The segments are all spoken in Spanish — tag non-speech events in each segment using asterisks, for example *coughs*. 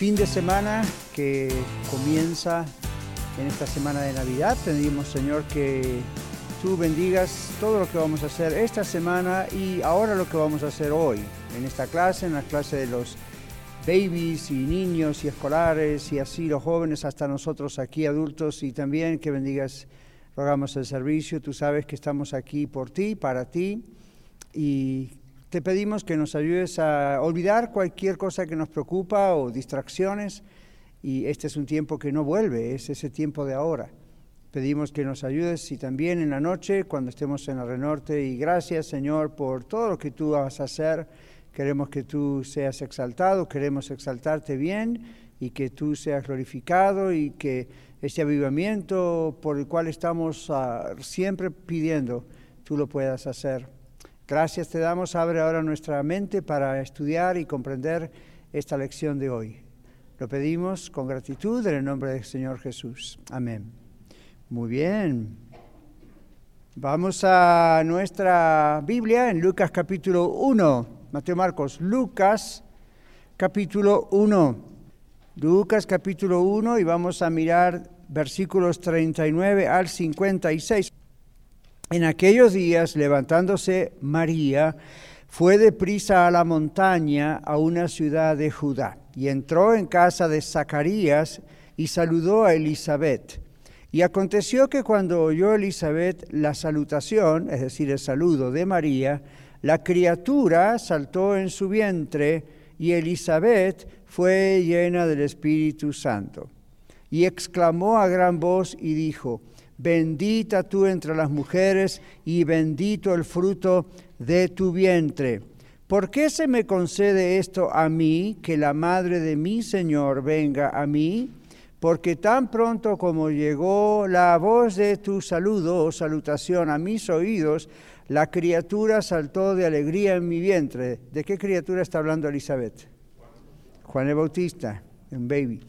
fin de semana que comienza en esta semana de Navidad. Pedimos, Señor, que tú bendigas todo lo que vamos a hacer esta semana y ahora lo que vamos a hacer hoy, en esta clase, en la clase de los babies y niños y escolares y así los jóvenes hasta nosotros aquí adultos y también que bendigas, rogamos el servicio. Tú sabes que estamos aquí por ti, para ti y te pedimos que nos ayudes a olvidar cualquier cosa que nos preocupa o distracciones y este es un tiempo que no vuelve, es ese tiempo de ahora. Pedimos que nos ayudes y también en la noche cuando estemos en el Renorte y gracias Señor por todo lo que tú vas a hacer. Queremos que tú seas exaltado, queremos exaltarte bien y que tú seas glorificado y que este avivamiento por el cual estamos uh, siempre pidiendo, tú lo puedas hacer. Gracias te damos, abre ahora nuestra mente para estudiar y comprender esta lección de hoy. Lo pedimos con gratitud en el nombre del Señor Jesús. Amén. Muy bien. Vamos a nuestra Biblia en Lucas capítulo 1. Mateo Marcos, Lucas capítulo 1. Lucas capítulo 1 y vamos a mirar versículos 39 al 56. En aquellos días, levantándose María, fue deprisa a la montaña, a una ciudad de Judá, y entró en casa de Zacarías y saludó a Elizabeth. Y aconteció que cuando oyó Elizabeth la salutación, es decir, el saludo de María, la criatura saltó en su vientre y Elizabeth fue llena del Espíritu Santo. Y exclamó a gran voz y dijo, bendita tú entre las mujeres y bendito el fruto de tu vientre. ¿Por qué se me concede esto a mí, que la madre de mi Señor venga a mí? Porque tan pronto como llegó la voz de tu saludo o salutación a mis oídos, la criatura saltó de alegría en mi vientre. ¿De qué criatura está hablando Elizabeth? Juan el Bautista, un baby.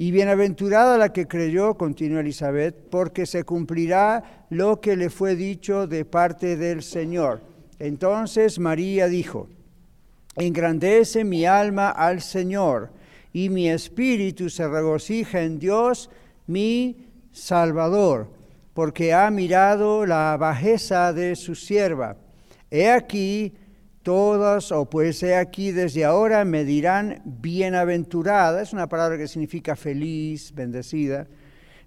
Y bienaventurada la que creyó, continuó Elizabeth, porque se cumplirá lo que le fue dicho de parte del Señor. Entonces María dijo, engrandece mi alma al Señor, y mi espíritu se regocija en Dios, mi Salvador, porque ha mirado la bajeza de su sierva. He aquí, Todas, o pues he aquí desde ahora, me dirán bienaventurada, es una palabra que significa feliz, bendecida,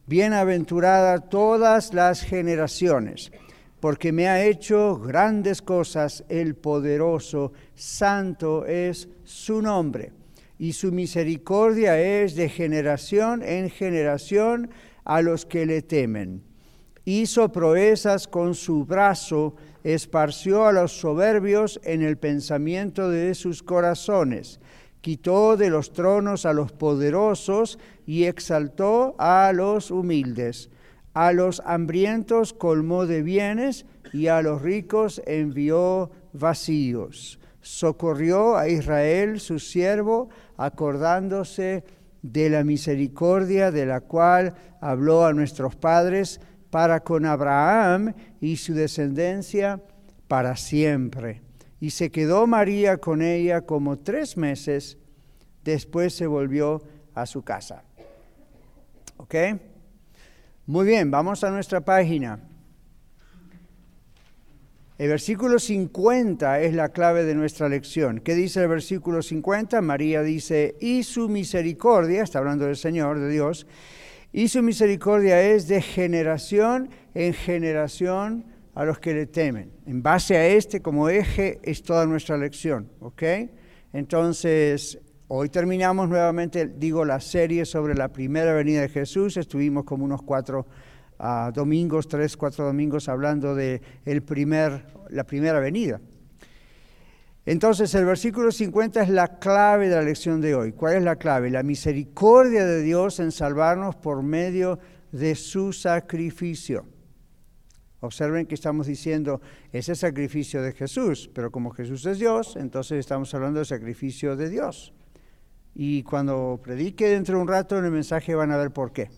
bienaventurada todas las generaciones, porque me ha hecho grandes cosas el poderoso, santo es su nombre, y su misericordia es de generación en generación a los que le temen. Hizo proezas con su brazo, esparció a los soberbios en el pensamiento de sus corazones, quitó de los tronos a los poderosos y exaltó a los humildes. A los hambrientos colmó de bienes y a los ricos envió vacíos. Socorrió a Israel su siervo, acordándose de la misericordia de la cual habló a nuestros padres para con Abraham y su descendencia para siempre. Y se quedó María con ella como tres meses, después se volvió a su casa. ¿Ok? Muy bien, vamos a nuestra página. El versículo 50 es la clave de nuestra lección. ¿Qué dice el versículo 50? María dice, y su misericordia, está hablando del Señor, de Dios, y su misericordia es de generación en generación a los que le temen. En base a este como eje es toda nuestra lección, ¿ok? Entonces, hoy terminamos nuevamente, digo, la serie sobre la primera venida de Jesús. Estuvimos como unos cuatro uh, domingos, tres, cuatro domingos hablando de el primer, la primera venida. Entonces el versículo 50 es la clave de la lección de hoy. ¿Cuál es la clave? La misericordia de Dios en salvarnos por medio de su sacrificio. Observen que estamos diciendo ese sacrificio de Jesús, pero como Jesús es Dios, entonces estamos hablando del sacrificio de Dios. Y cuando predique dentro de un rato en el mensaje van a ver por qué.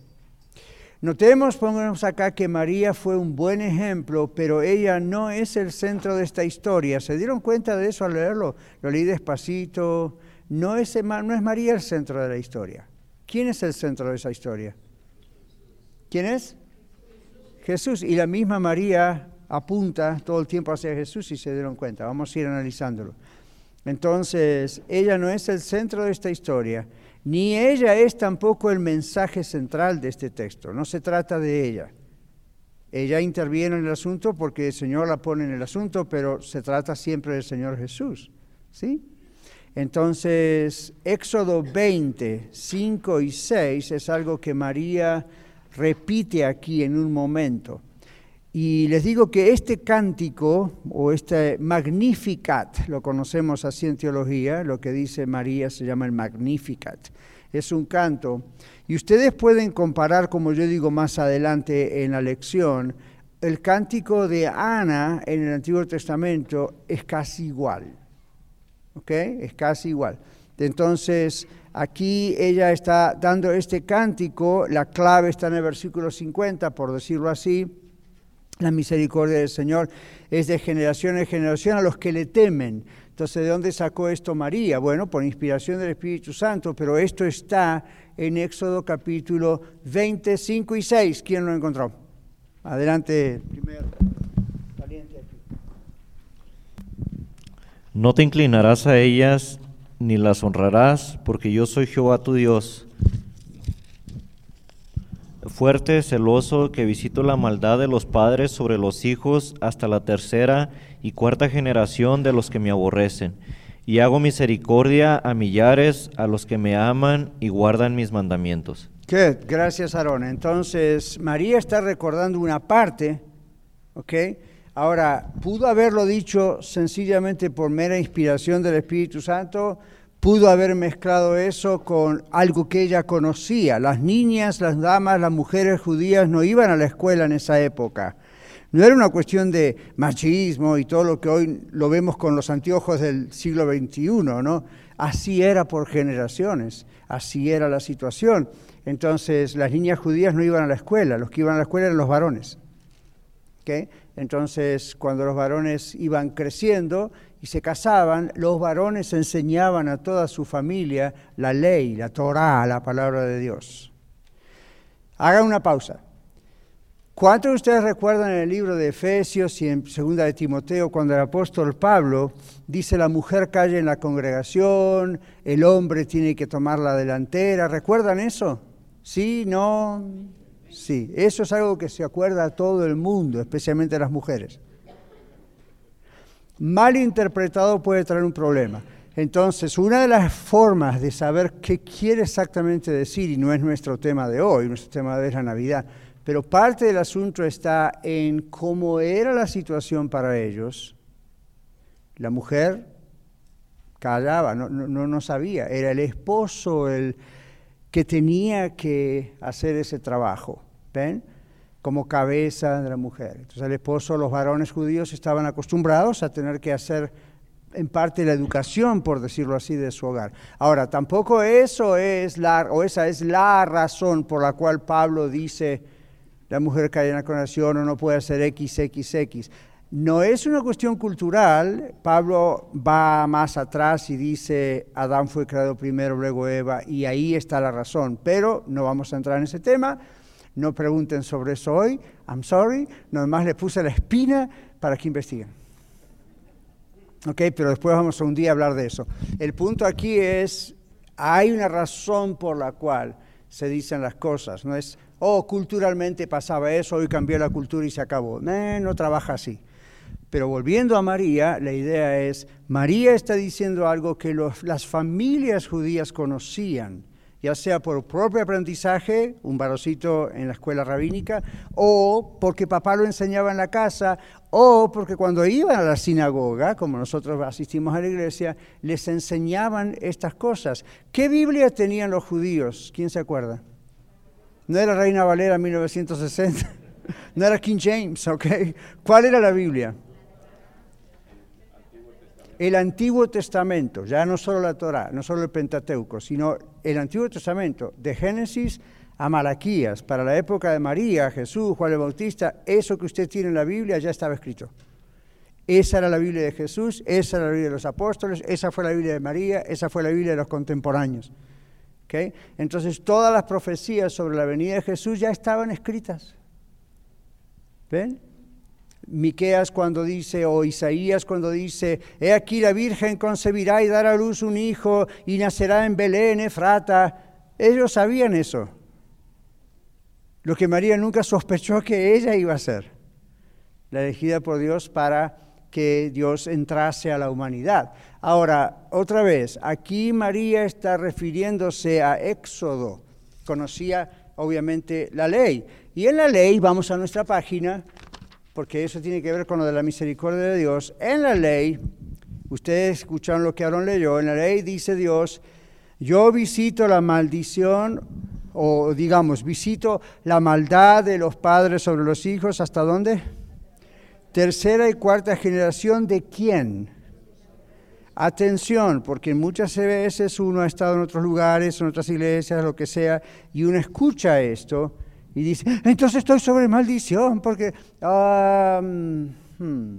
Notemos, pongamos acá que María fue un buen ejemplo, pero ella no es el centro de esta historia. ¿Se dieron cuenta de eso al leerlo? Lo leí despacito. No es, no es María el centro de la historia. ¿Quién es el centro de esa historia? ¿Quién es? Jesús. Y la misma María apunta todo el tiempo hacia Jesús y se dieron cuenta. Vamos a ir analizándolo. Entonces, ella no es el centro de esta historia ni ella es tampoco el mensaje central de este texto, no se trata de ella. Ella interviene en el asunto porque el Señor la pone en el asunto, pero se trata siempre del Señor Jesús. ¿Sí? Entonces, Éxodo 20, 5 y 6 es algo que María repite aquí en un momento. Y les digo que este cántico o este Magnificat, lo conocemos así en teología, lo que dice María se llama el Magnificat, es un canto. Y ustedes pueden comparar, como yo digo más adelante en la lección, el cántico de Ana en el Antiguo Testamento es casi igual. ¿Ok? Es casi igual. Entonces, aquí ella está dando este cántico, la clave está en el versículo 50, por decirlo así la misericordia del Señor es de generación en generación a los que le temen. Entonces, ¿de dónde sacó esto María? Bueno, por inspiración del Espíritu Santo, pero esto está en Éxodo capítulo 25 y 6. ¿Quién lo encontró? Adelante, primero. No te inclinarás a ellas ni las honrarás, porque yo soy Jehová tu Dios fuerte, celoso, que visito la maldad de los padres sobre los hijos hasta la tercera y cuarta generación de los que me aborrecen. Y hago misericordia a millares, a los que me aman y guardan mis mandamientos. ¿Qué? Gracias, Aarón. Entonces, María está recordando una parte, ¿ok? Ahora, pudo haberlo dicho sencillamente por mera inspiración del Espíritu Santo, pudo haber mezclado eso con algo que ella conocía. Las niñas, las damas, las mujeres judías no iban a la escuela en esa época. No era una cuestión de machismo y todo lo que hoy lo vemos con los anteojos del siglo XXI, ¿no? Así era por generaciones, así era la situación. Entonces, las niñas judías no iban a la escuela, los que iban a la escuela eran los varones. Entonces, cuando los varones iban creciendo, y se casaban, los varones enseñaban a toda su familia la ley, la Torá, la palabra de Dios. Hagan una pausa. ¿Cuántos de ustedes recuerdan en el libro de Efesios y en segunda de Timoteo cuando el apóstol Pablo dice la mujer calle en la congregación, el hombre tiene que tomar la delantera? ¿Recuerdan eso? ¿Sí? ¿No? Sí, eso es algo que se acuerda a todo el mundo, especialmente a las mujeres mal interpretado puede traer un problema. Entonces, una de las formas de saber qué quiere exactamente decir, y no es nuestro tema de hoy, nuestro tema de hoy es la Navidad, pero parte del asunto está en cómo era la situación para ellos. La mujer callaba, no, no, no sabía, era el esposo el que tenía que hacer ese trabajo. ¿Ven? como cabeza de la mujer. Entonces el esposo, los varones judíos estaban acostumbrados a tener que hacer en parte la educación, por decirlo así, de su hogar. Ahora, tampoco eso es la, o esa es la razón por la cual Pablo dice la mujer cae en la coronación o no puede hacer XXX. No es una cuestión cultural. Pablo va más atrás y dice Adán fue creado primero, luego Eva, y ahí está la razón. Pero no vamos a entrar en ese tema. No pregunten sobre eso hoy. I'm sorry. Nomás le puse la espina para que investiguen. Ok, pero después vamos a un día a hablar de eso. El punto aquí es, hay una razón por la cual se dicen las cosas. No es, oh, culturalmente pasaba eso, hoy cambió la cultura y se acabó. No, no trabaja así. Pero volviendo a María, la idea es, María está diciendo algo que las familias judías conocían ya sea por propio aprendizaje, un varocito en la escuela rabínica, o porque papá lo enseñaba en la casa, o porque cuando iban a la sinagoga, como nosotros asistimos a la iglesia, les enseñaban estas cosas. ¿Qué Biblia tenían los judíos? ¿Quién se acuerda? No era Reina Valera 1960, *laughs* no era King James, ¿ok? ¿Cuál era la Biblia? El Antiguo Testamento, ya no solo la Torá, no solo el Pentateuco, sino el Antiguo Testamento, de Génesis a Malaquías, para la época de María, Jesús, Juan el Bautista, eso que usted tiene en la Biblia ya estaba escrito. Esa era la Biblia de Jesús, esa era la Biblia de los apóstoles, esa fue la Biblia de María, esa fue la Biblia de los contemporáneos. ¿Okay? Entonces todas las profecías sobre la venida de Jesús ya estaban escritas. ¿Ven? Miqueas cuando dice, o Isaías cuando dice, he aquí la Virgen concebirá y dará a luz un hijo y nacerá en Belén, Efrata. Ellos sabían eso. Lo que María nunca sospechó que ella iba a ser, la elegida por Dios para que Dios entrase a la humanidad. Ahora, otra vez, aquí María está refiriéndose a Éxodo. Conocía obviamente la ley. Y en la ley, vamos a nuestra página, porque eso tiene que ver con lo de la misericordia de Dios. En la ley, ustedes escucharon lo que Aarón leyó, en la ley dice Dios, yo visito la maldición, o digamos, visito la maldad de los padres sobre los hijos, ¿hasta dónde? Tercera y cuarta generación de quién? Atención, porque muchas veces uno ha estado en otros lugares, en otras iglesias, lo que sea, y uno escucha esto y dice, entonces estoy sobre maldición, porque... Hmm,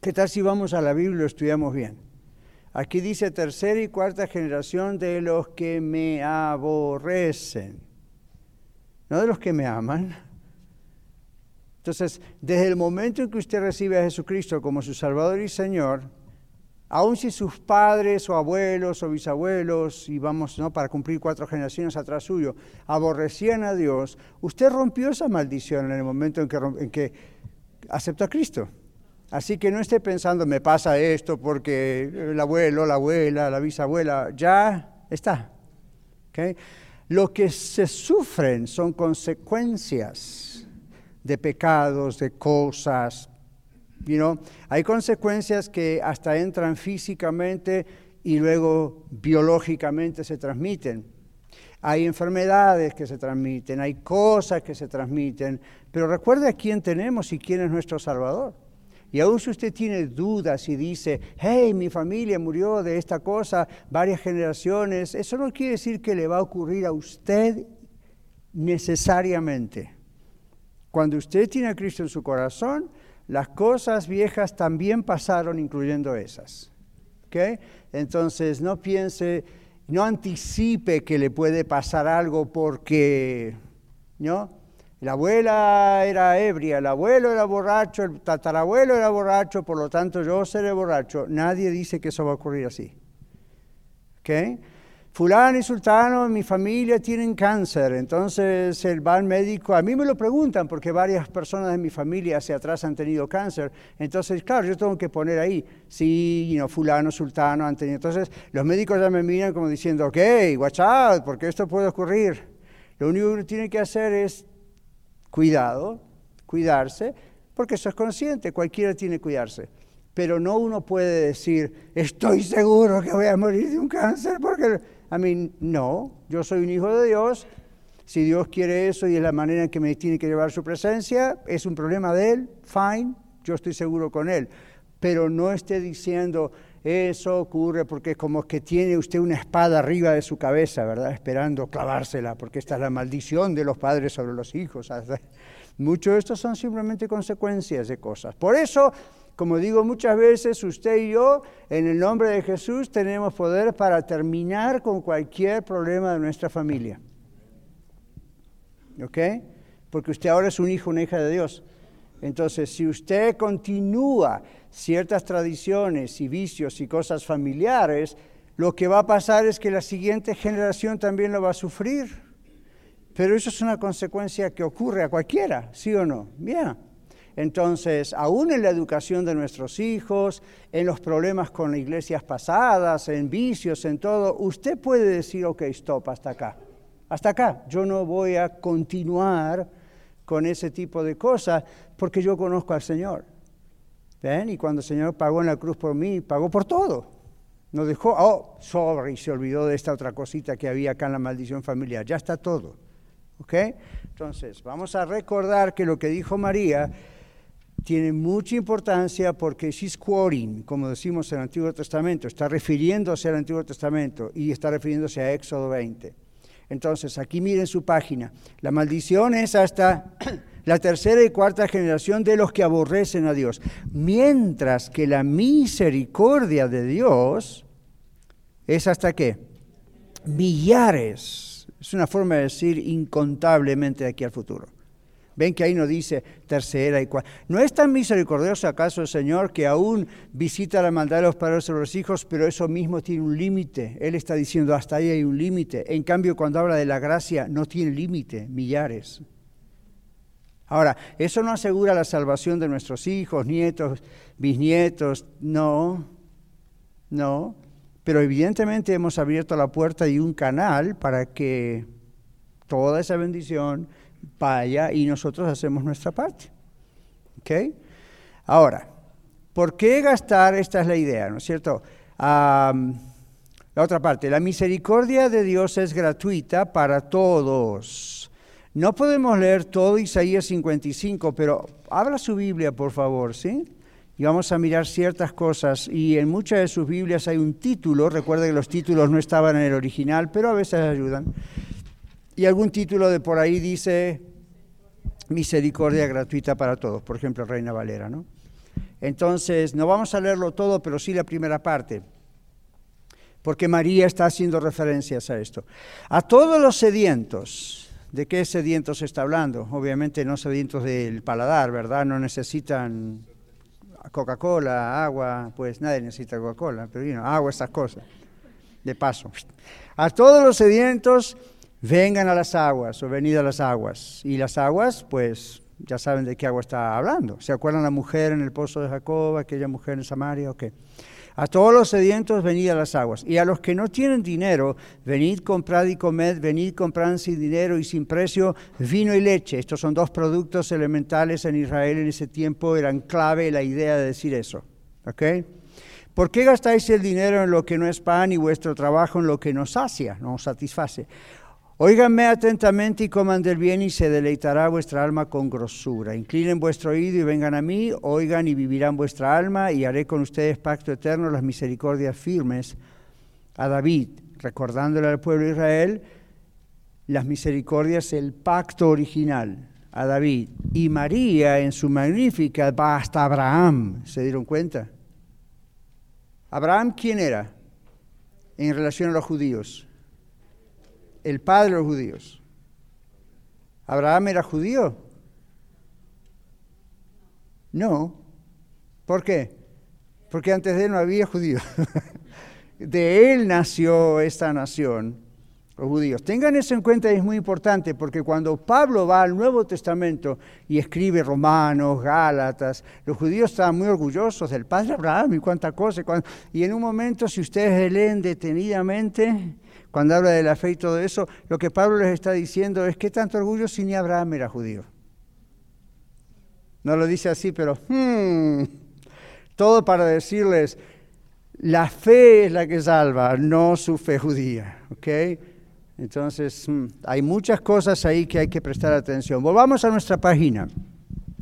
¿Qué tal si vamos a la Biblia y lo estudiamos bien? Aquí dice tercera y cuarta generación de los que me aborrecen, no de los que me aman. Entonces, desde el momento en que usted recibe a Jesucristo como su Salvador y Señor, Aun si sus padres o abuelos o bisabuelos, y vamos ¿no? para cumplir cuatro generaciones atrás suyo, aborrecían a Dios, usted rompió esa maldición en el momento en que, en que aceptó a Cristo. Así que no esté pensando, me pasa esto porque el abuelo, la abuela, la bisabuela, ya está. Lo que se sufren son consecuencias de pecados, de cosas, hay consecuencias que hasta entran físicamente y luego biológicamente se transmiten. Hay enfermedades que se transmiten, hay cosas que se transmiten, pero recuerde a quién tenemos y quién es nuestro Salvador. Y aún si usted tiene dudas y dice, hey, mi familia murió de esta cosa varias generaciones, eso no quiere decir que le va a ocurrir a usted necesariamente. Cuando usted tiene a Cristo en su corazón, las cosas viejas también pasaron, incluyendo esas. Entonces, no piense, no anticipe que le puede pasar algo porque, ¿no? La abuela era ebria, el abuelo era borracho, el tatarabuelo era borracho, por lo tanto yo seré borracho. Nadie dice que eso va a ocurrir así. ¿Okay? Fulano y sultano mi familia tienen cáncer, entonces el va médico, a mí me lo preguntan porque varias personas de mi familia hacia atrás han tenido cáncer, entonces claro, yo tengo que poner ahí, sí, you fulano, sultano han tenido, entonces los médicos ya me miran como diciendo, ok, watch out, porque esto puede ocurrir. Lo único que tiene que hacer es cuidado, cuidarse, porque eso es consciente, cualquiera tiene que cuidarse pero no uno puede decir, estoy seguro que voy a morir de un cáncer, porque a mí no, yo soy un hijo de Dios, si Dios quiere eso y es la manera en que me tiene que llevar su presencia, es un problema de Él, fine, yo estoy seguro con Él, pero no esté diciendo, eso ocurre porque como que tiene usted una espada arriba de su cabeza, ¿verdad? Esperando clavársela, porque esta es la maldición de los padres sobre los hijos. *laughs* Muchos de estos son simplemente consecuencias de cosas. Por eso como digo muchas veces, usted y yo, en el nombre de Jesús, tenemos poder para terminar con cualquier problema de nuestra familia. ¿Ok? Porque usted ahora es un hijo, una hija de Dios. Entonces, si usted continúa ciertas tradiciones y vicios y cosas familiares, lo que va a pasar es que la siguiente generación también lo va a sufrir. Pero eso es una consecuencia que ocurre a cualquiera, ¿sí o no? Bien. Entonces, aún en la educación de nuestros hijos, en los problemas con iglesias pasadas, en vicios, en todo, usted puede decir, ok, stop, hasta acá. Hasta acá. Yo no voy a continuar con ese tipo de cosas porque yo conozco al Señor. ¿Ven? Y cuando el Señor pagó en la cruz por mí, pagó por todo. No dejó, oh, y se olvidó de esta otra cosita que había acá en la maldición familiar. Ya está todo. ¿Ok? Entonces, vamos a recordar que lo que dijo María tiene mucha importancia porque she's quoting, como decimos en el Antiguo Testamento, está refiriéndose al Antiguo Testamento y está refiriéndose a Éxodo 20. Entonces, aquí miren su página. La maldición es hasta *coughs* la tercera y cuarta generación de los que aborrecen a Dios, mientras que la misericordia de Dios es hasta qué? Millares. Es una forma de decir incontablemente de aquí al futuro. Ven que ahí no dice tercera y cuarta. ¿No es tan misericordioso acaso el Señor que aún visita la maldad de los padres sobre los hijos, pero eso mismo tiene un límite? Él está diciendo hasta ahí hay un límite. En cambio, cuando habla de la gracia, no tiene límite, millares. Ahora, eso no asegura la salvación de nuestros hijos, nietos, bisnietos, no, no. Pero evidentemente hemos abierto la puerta y un canal para que toda esa bendición vaya y nosotros hacemos nuestra parte. ¿Ok? Ahora, ¿por qué gastar? Esta es la idea, ¿no es cierto? la otra parte, la misericordia de Dios es gratuita para todos. No podemos leer todo Isaías 55, pero habla su Biblia, por favor, ¿sí? Y vamos a mirar ciertas cosas. Y en muchas de sus Biblias hay un título, recuerda que los títulos no estaban en el original, pero a veces ayudan. Y algún título de por ahí dice misericordia gratuita para todos, por ejemplo, Reina Valera, ¿no? Entonces, no vamos a leerlo todo, pero sí la primera parte, porque María está haciendo referencias a esto. A todos los sedientos, ¿de qué sedientos se está hablando? Obviamente no sedientos del paladar, ¿verdad? No necesitan Coca-Cola, agua, pues nadie necesita Coca-Cola, pero you agua, estas cosas, de paso. A todos los sedientos vengan a las aguas o venid a las aguas. Y las aguas, pues ya saben de qué agua está hablando. ¿Se acuerdan la mujer en el pozo de Jacob, aquella mujer en Samaria? Ok. A todos los sedientos, venid a las aguas. Y a los que no tienen dinero, venid, comprad y comed, venid, comprad sin dinero y sin precio vino y leche. Estos son dos productos elementales en Israel en ese tiempo, eran clave la idea de decir eso. ¿Ok? ¿Por qué gastáis el dinero en lo que no es pan y vuestro trabajo en lo que nos sacia, nos satisface? Óiganme atentamente y coman del bien y se deleitará vuestra alma con grosura. Inclinen vuestro oído y vengan a mí, oigan y vivirán vuestra alma y haré con ustedes pacto eterno, las misericordias firmes a David, recordándole al pueblo de Israel las misericordias, el pacto original a David. Y María en su magnífica va hasta Abraham, ¿se dieron cuenta? Abraham, ¿quién era en relación a los judíos? El padre de los judíos. ¿Abraham era judío? No. ¿Por qué? Porque antes de él no había judíos. *laughs* de él nació esta nación, los judíos. Tengan eso en cuenta, es muy importante, porque cuando Pablo va al Nuevo Testamento y escribe Romanos, Gálatas, los judíos estaban muy orgullosos del padre Abraham y cuánta cosa. Y en un momento, si ustedes leen detenidamente, cuando habla de la fe y todo eso, lo que Pablo les está diciendo es que tanto orgullo si ni Abraham era judío. No lo dice así, pero hmm, todo para decirles, la fe es la que salva, no su fe judía. ¿ok? Entonces, hmm, hay muchas cosas ahí que hay que prestar atención. Volvamos a nuestra página,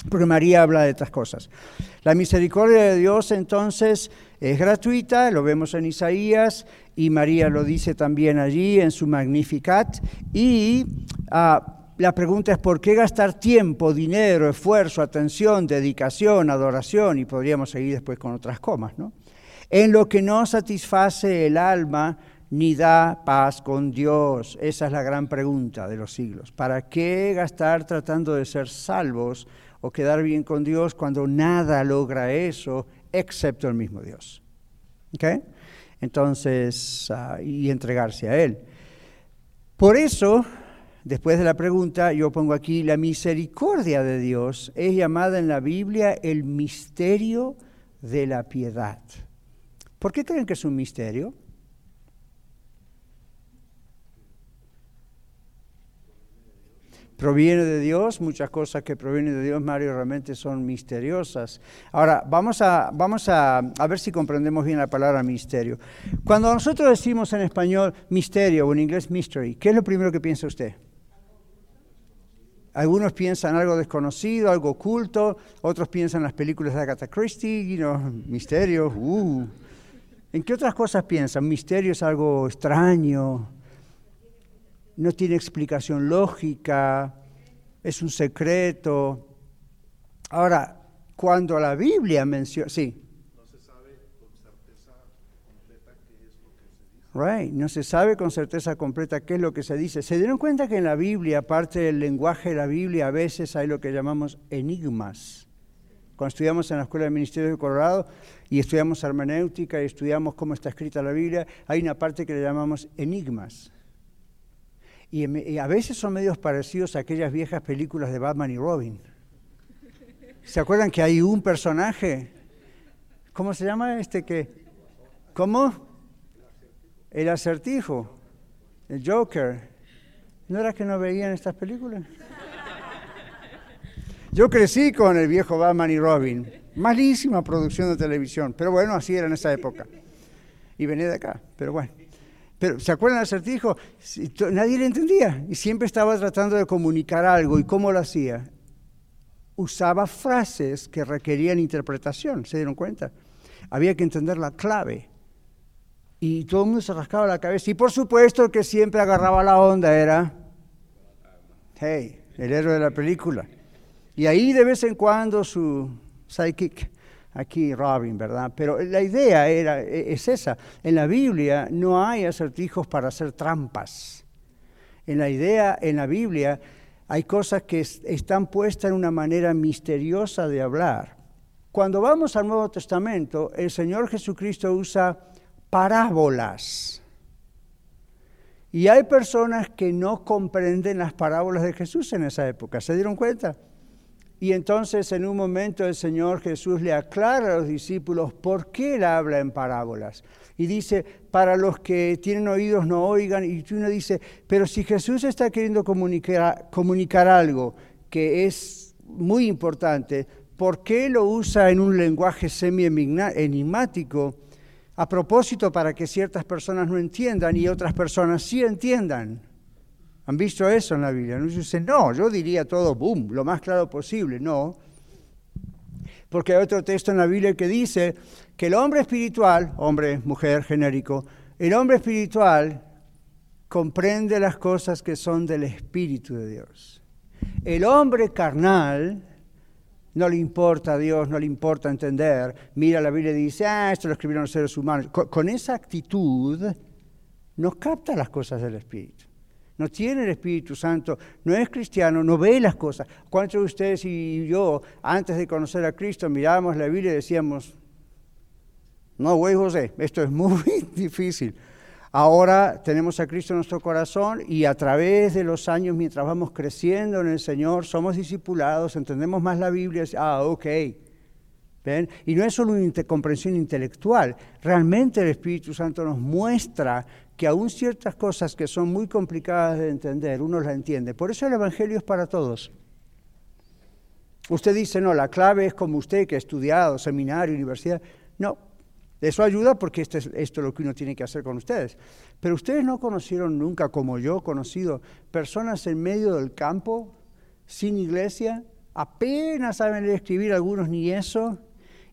porque María habla de estas cosas. La misericordia de Dios entonces es gratuita, lo vemos en Isaías, y María lo dice también allí en su Magnificat. Y ah, la pregunta es, ¿por qué gastar tiempo, dinero, esfuerzo, atención, dedicación, adoración? Y podríamos seguir después con otras comas, ¿no? En lo que no satisface el alma ni da paz con Dios. Esa es la gran pregunta de los siglos. ¿Para qué gastar tratando de ser salvos o quedar bien con Dios cuando nada logra eso excepto el mismo Dios? ¿Okay? entonces, ah, y entregarse a Él. Por eso después de la pregunta, yo pongo aquí, la misericordia de Dios es llamada en la Biblia el misterio de la piedad. ¿Por qué creen que es un misterio? Proviene de Dios, muchas cosas que provienen de Dios, Mario, realmente son misteriosas. Ahora, vamos, a, vamos a, a, ver si comprendemos bien la palabra misterio. Cuando nosotros decimos en español misterio o en inglés mystery, ¿qué es lo primero que piensa usted? Algunos piensan algo desconocido, algo oculto, otros piensan en las películas de Agatha Christie, you know, misterio. Uh. ¿En qué otras cosas piensan? Misterio es algo extraño, no tiene explicación lógica, es un secreto. Ahora, cuando la Biblia menciona, sí. No se sabe con certeza completa qué es lo que se dice. Right, no se sabe con certeza completa qué es lo que se dice. ¿Se dieron cuenta que en la Biblia, aparte del lenguaje de la Biblia, a veces hay lo que llamamos enigmas? Cuando estudiamos en la Escuela de Ministerio de Colorado y estudiamos hermenéutica y estudiamos cómo está escrita la Biblia, hay una parte que le llamamos enigmas. Y, a veces son medios parecidos a aquellas viejas películas de Batman y Robin. ¿Se acuerdan que hay un personaje? ¿Cómo se llama este que? ¿Cómo? El acertijo, el Joker. ¿No era que no veían estas películas? Yo crecí con el viejo Batman y Robin. Malísima producción de televisión, pero bueno, así era en esa época. Y venía de acá, pero bueno. Pero, ¿se acuerdan del acertijo? Nadie le entendía y siempre estaba tratando de comunicar algo. ¿Y cómo lo hacía? Usaba frases que requerían interpretación, ¿se dieron cuenta? Había que entender la clave. Y todo el mundo se rascaba la cabeza. Y por supuesto el que siempre agarraba la onda era, hey, el héroe de la película. Y ahí de vez en cuando su psychic aquí Robin, ¿verdad? Pero la idea era, e, es esa. En la Biblia no hay acertijos para hacer trampas. En la idea, en la Biblia, hay cosas que están puestas en una manera misteriosa de hablar. Cuando vamos al Nuevo Testamento, el Señor Jesucristo usa parábolas. Y hay personas que no comprenden las parábolas de Jesús en esa época. ¿Se dieron cuenta? Y entonces en un momento el Señor Jesús le aclara a los discípulos por qué él habla en parábolas. Y dice, para los que tienen oídos no oigan. Y uno dice, pero si Jesús está queriendo comunicar, comunicar algo que es muy importante, ¿por qué lo usa en un lenguaje semi-enigmático? A propósito, para que ciertas personas no entiendan y otras personas sí entiendan. ¿Han visto eso en la Biblia? No yo diría todo, boom, lo más claro posible. No. Porque hay otro texto en la Biblia que dice que el hombre espiritual, hombre, mujer, genérico, el hombre espiritual comprende las cosas que son del Espíritu de Dios. El hombre carnal no le importa a Dios, no le importa entender. Mira la Biblia y dice, ah, esto lo escribieron los seres humanos. con esa actitud no capta las cosas del Espíritu no tiene el Espíritu Santo, no es cristiano, no ve las cosas. ¿Cuántos de ustedes y yo, antes de conocer a Cristo, mirábamos la Biblia y decíamos, no, güey José, esto es *laughs* muy difícil. Ahora tenemos a Cristo en nuestro corazón y a través de los años, mientras vamos creciendo en el Señor, somos discipulados, entendemos más la Biblia. Ah, ok. ¿Ven? Y no es solo una comprensión intelectual, realmente el Espíritu Santo nos muestra que aún ciertas cosas que son muy complicadas de entender, uno las entiende. Por eso el Evangelio es para todos. Usted dice, no, la clave es como usted que ha estudiado, seminario, universidad. No, eso ayuda porque esto es, esto es lo que uno tiene que hacer con ustedes. Pero ustedes no conocieron nunca, como yo he conocido, personas en medio del campo, sin iglesia, apenas saben escribir algunos ni eso,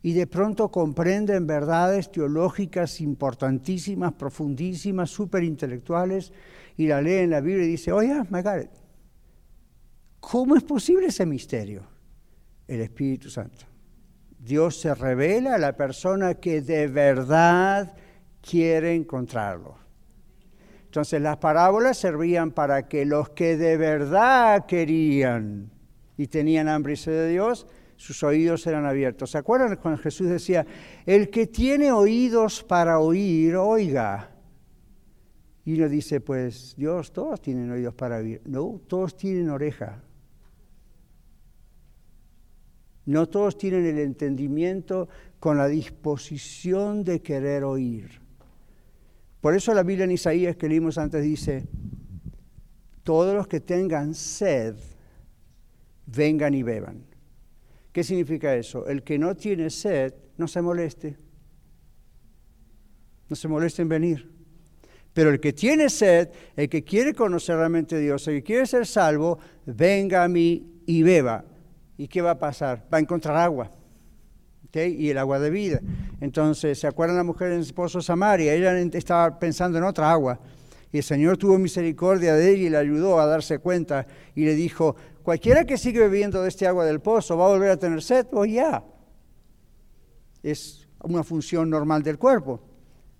y de pronto comprenden verdades teológicas importantísimas, profundísimas, súper intelectuales, y la leen en la Biblia y dice, oye, my God, ¿cómo es posible ese misterio? El Espíritu Santo. Dios se revela a la persona que de verdad quiere encontrarlo. Entonces las parábolas servían para que los que de verdad querían y tenían hambre y sed de Dios, sus oídos eran abiertos. ¿Se acuerdan cuando Jesús decía, el que tiene oídos para oír, oiga? Y uno dice, pues Dios, todos tienen oídos para oír. No, todos tienen oreja. No todos tienen el entendimiento con la disposición de querer oír. Por eso la Biblia en Isaías que leímos antes dice, todos los que tengan sed, vengan y beban. ¿Qué significa eso? El que no tiene sed, no se moleste. No se moleste en venir. Pero el que tiene sed, el que quiere conocer realmente a Dios, el que quiere ser salvo, venga a mí y beba. ¿Y qué va a pasar? Va a encontrar agua. Y el agua de vida. Entonces, ¿se acuerdan la mujer en el esposo Samaria? Ella estaba pensando en otra agua. Y el Señor tuvo misericordia de ella y le ayudó a darse cuenta y le dijo, cualquiera que sigue bebiendo de este agua del pozo va a volver a tener sed o ya. Es una función normal del cuerpo.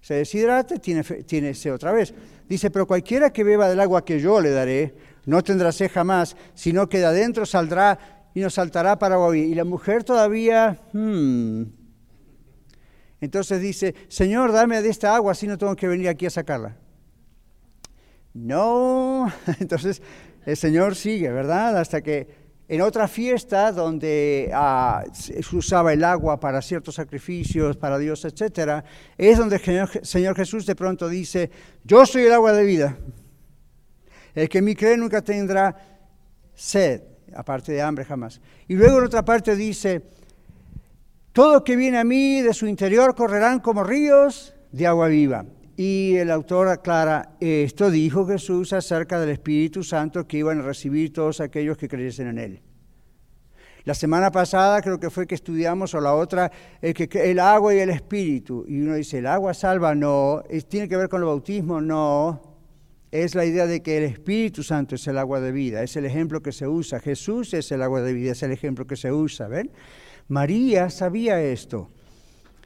Se deshidrata, tiene, tiene sed otra vez. Dice, pero cualquiera que beba del agua que yo le daré, no tendrá sed jamás, sino que de adentro saldrá y nos saltará para oír. Y la mujer todavía, hmm. entonces dice, Señor, dame de esta agua, así no tengo que venir aquí a sacarla. No, *laughs* entonces el Señor sigue, ¿verdad? Hasta que en otra fiesta donde ah, se usaba el agua para ciertos sacrificios, para Dios, etcétera, es donde el Señor Jesús de pronto dice, yo soy el agua de vida. El que me cree nunca tendrá sed aparte de hambre jamás. Y luego en otra parte dice, todo que viene a mí de su interior correrán como ríos de agua viva. Y el autor aclara, esto dijo Jesús acerca del Espíritu Santo que iban a recibir todos aquellos que creyesen en Él. La semana pasada creo que fue que estudiamos, o la otra, el, que, el agua y el Espíritu. Y uno dice, ¿el agua salva? No. ¿Tiene que ver con el bautismo? No es la idea de que el Espíritu Santo es el agua de vida, es el ejemplo que se usa. Jesús es el agua de vida, es el ejemplo que se usa, ¿ven? María sabía esto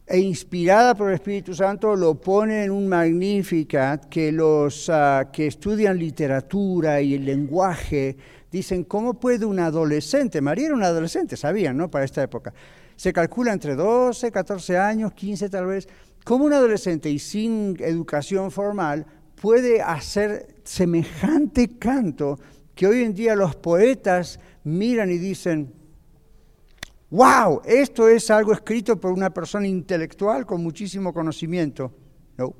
e inspirada por el Espíritu Santo lo pone en un Magnificat que los ah, que estudian literatura y el lenguaje dicen, ¿cómo puede un adolescente? María era un adolescente, sabían, ¿no? Para esta época. Se calcula entre 12, 14 años, 15 tal vez. ¿Cómo un adolescente y sin educación formal puede hacer semejante canto que hoy en día los poetas miran y dicen, wow, esto es algo escrito por una persona intelectual con muchísimo conocimiento. No.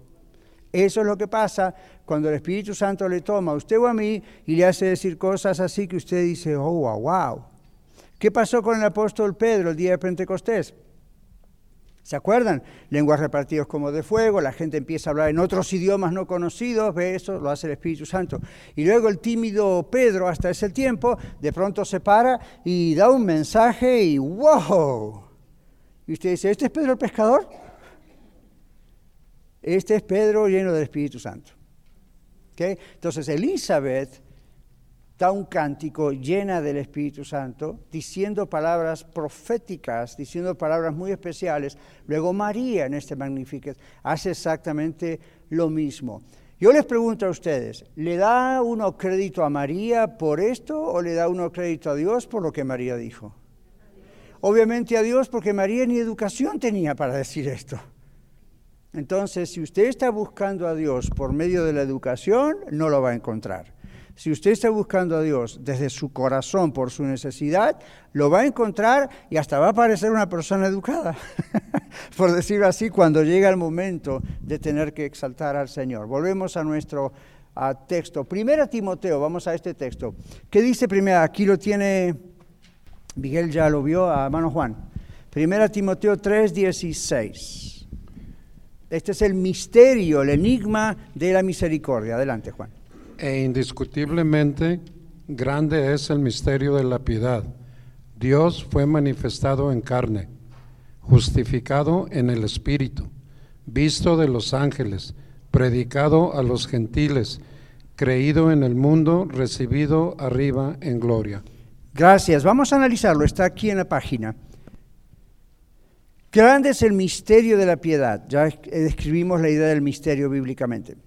Eso es lo que pasa cuando el Espíritu Santo le toma a usted o a mí y le hace decir cosas así que usted dice, oh, wow, wow. ¿Qué pasó con el apóstol Pedro el día de Pentecostés? ¿Se acuerdan? Lenguas repartidos como de fuego, la gente empieza a hablar en otros idiomas no conocidos, ve eso, lo hace el Espíritu Santo. Y luego el tímido Pedro, hasta ese tiempo, de pronto se para y da un mensaje y ¡wow! Y usted dice, ¿este es Pedro el pescador? Este es Pedro lleno del Espíritu Santo. ¿Okay? Entonces Elizabeth da un cántico llena del Espíritu Santo, diciendo palabras proféticas, diciendo palabras muy especiales. Luego María en este Magnificat hace exactamente lo mismo. Yo les pregunto a ustedes, ¿le da uno crédito a María por esto o le da uno crédito a Dios por lo que María dijo? Obviamente a Dios porque María ni educación tenía para decir esto. Entonces, si usted está buscando a Dios por medio de la educación, no lo va a encontrar. Si usted está buscando a Dios desde su corazón por su necesidad, lo va a encontrar y hasta va a parecer una persona educada, *laughs* por decirlo así, cuando llega el momento de tener que exaltar al Señor. Volvemos a nuestro texto. Primera Timoteo, vamos a este texto. ¿Qué dice primero? Aquí lo tiene, Miguel ya lo vio, a mano Juan. Primera Timoteo 3, 16. Este es el misterio, el enigma de la misericordia. Adelante, Juan e indiscutiblemente grande es el misterio de la piedad. Dios fue manifestado en carne, justificado en el Espíritu, visto de los ángeles, predicado a los gentiles, creído en el mundo, recibido arriba en gloria. Gracias. Vamos a analizarlo. Está aquí en la página. Grande es el misterio de la piedad. Ya describimos la idea del misterio bíblicamente.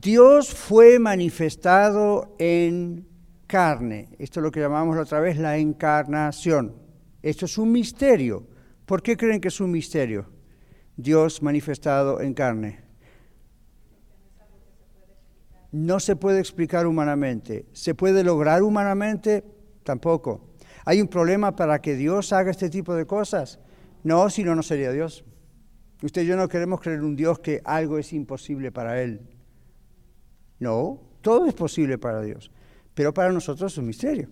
Dios fue manifestado en carne. Esto es lo que llamamos otra vez la encarnación. Esto es un misterio. ¿Por qué creen que es un misterio? Dios manifestado en carne. no se puede explicar humanamente. ¿Se puede lograr humanamente? Tampoco. ¿Hay un problema para que Dios haga este tipo de cosas? No, si no, no sería Dios. Usted y yo no queremos creer en un Dios que algo es imposible para Él. No, todo es posible para Dios, pero para nosotros es un misterio.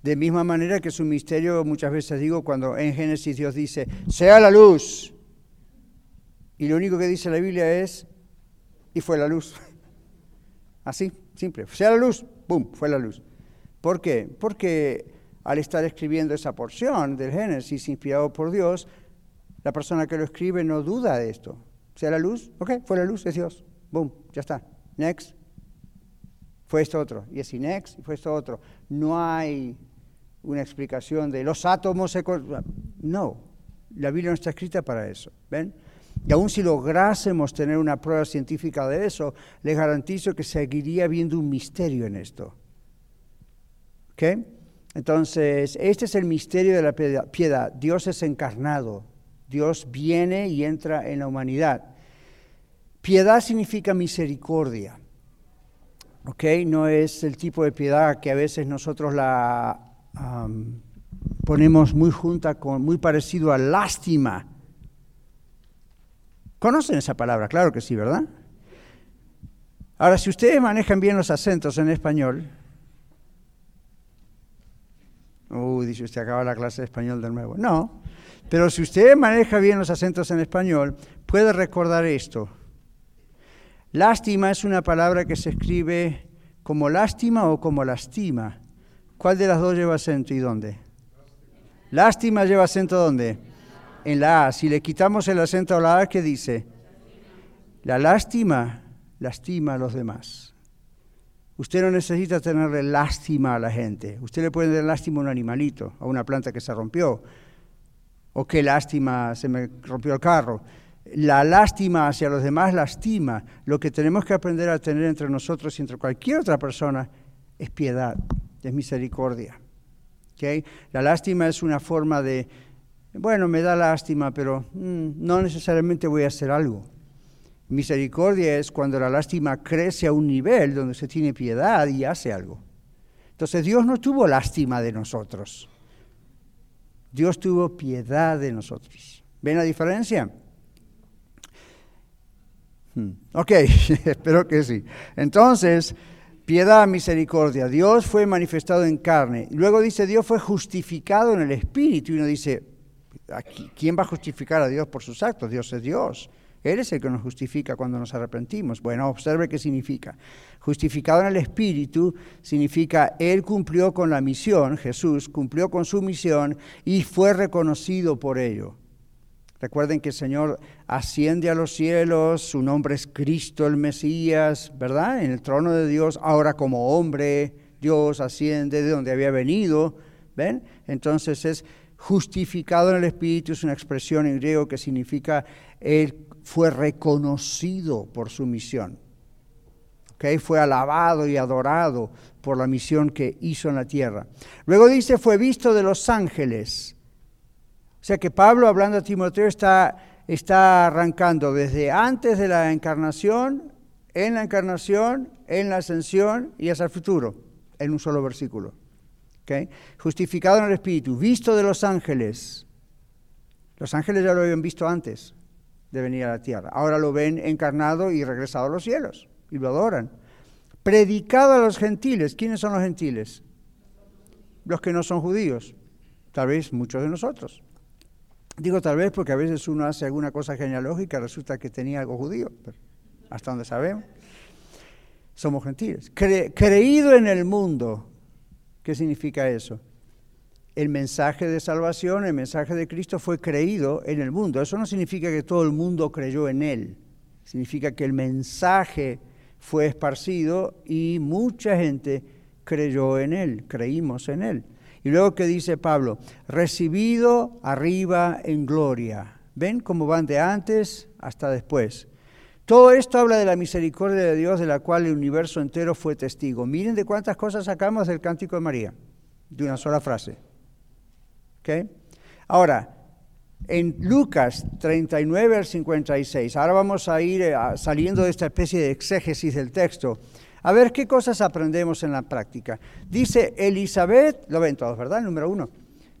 De misma manera que es un misterio, muchas veces digo, cuando en Génesis Dios dice, sea la luz. Y lo único que dice la Biblia es, y fue la luz. *laughs* Así, simple. Sea la luz, ¡pum!, fue la luz. ¿Por qué? Porque al estar escribiendo esa porción del Génesis inspirado por Dios, la persona que lo escribe no duda de esto. Sea la luz, ok, fue la luz, es Dios. ¡Boom! Ya está. Next. Fue esto otro. Y así, next, fue esto otro. No hay una explicación de los átomos. No, la Biblia no está escrita para eso. ¿Ven? Y aun si lográsemos tener una prueba científica de eso, les garantizo que seguiría habiendo un misterio en esto. ¿Ok? Entonces, este es el misterio de la piedad. Dios es encarnado. Dios viene y entra en la humanidad. Piedad significa misericordia. ¿Ok? No es el tipo de piedad que a veces nosotros la ponemos muy junta con, muy parecido a lástima ¿Conocen esa palabra? Claro que sí, ¿verdad? Ahora, si ustedes manejan bien los acentos en español, uy, dice usted, acaba la clase de español de nuevo. No, pero si usted maneja bien los acentos en español, puede recordar esto. Lástima es una palabra que se escribe como lástima o como lastima. ¿Cuál de las dos lleva acento y dónde? Lástima lleva acento dónde? en la A. Si le quitamos el acento a la A, ¿qué dice? La lástima lastima a los demás. Usted no necesita tenerle lástima a la gente. Usted le puede dar lástima a un animalito, a una planta que se rompió. O qué lástima, se me rompió el carro. La lástima hacia los demás lastima. Lo que tenemos que aprender a tener entre nosotros y entre cualquier otra persona es piedad, es misericordia. ¿Okay? La lástima es una forma de, bueno, me da lástima, pero mm, no necesariamente voy a hacer algo. Misericordia es cuando la lástima crece a un nivel donde se tiene piedad y hace algo. Entonces Dios no tuvo lástima de nosotros. Dios tuvo piedad de nosotros. ¿Ven la diferencia? Hmm, ok, *laughs* espero que sí. Entonces, piedad, misericordia. Dios fue manifestado en carne. Luego dice, Dios fue justificado en el Espíritu. Y uno dice, ¿Quién va a justificar a Dios por sus actos? Dios es Dios. Él es el que nos justifica cuando nos arrepentimos. Bueno, observe qué significa. Justificado en el Espíritu significa Él cumplió con la misión, Jesús cumplió con su misión y fue reconocido por ello. Recuerden que el Señor asciende a los cielos, su nombre es Cristo el Mesías, ¿verdad? En el trono de Dios, ahora como hombre, Dios asciende de donde había venido, ¿ven? Entonces es Justificado en el Espíritu es una expresión en griego que significa Él fue reconocido por su misión. ¿Okay? Fue alabado y adorado por la misión que hizo en la tierra. Luego dice, fue visto de los ángeles. Sea que Pablo, hablando a Timoteo, está, está arrancando desde antes de la encarnación, en la encarnación, en la ascensión y hasta el futuro, en un solo versículo. Justificado en el Espíritu, visto de los ángeles. Los ángeles ya lo habían visto antes de venir a la tierra. Ahora lo ven encarnado y regresado a los cielos y lo adoran. Predicado a los gentiles. ¿Quiénes son los gentiles? Los que no son judíos. Tal vez muchos de nosotros. Digo tal vez porque a veces uno hace alguna cosa genealógica, resulta que tenía algo judío, hasta donde sabemos. Somos gentiles. creído en el mundo, ¿Qué significa eso? El mensaje de salvación, el mensaje de Cristo fue creído en el mundo. Eso no significa que todo el mundo creyó en Él. Significa que el mensaje fue esparcido y mucha gente creyó en Él, creímos en Él. Y luego que dice Pablo, recibido arriba en gloria. ¿Ven cómo van de antes hasta después? Todo esto habla de la misericordia de Dios de la cual el universo entero fue testigo. Miren de cuántas cosas sacamos del cántico de María, de una sola frase. ¿Okay? Ahora, en Lucas 39 al 56. Ahora vamos a ir eh, saliendo de esta especie de exégesis del texto. A ver qué cosas aprendemos en la práctica. Dice Elizabeth, lo ven todos, ¿verdad? número uno.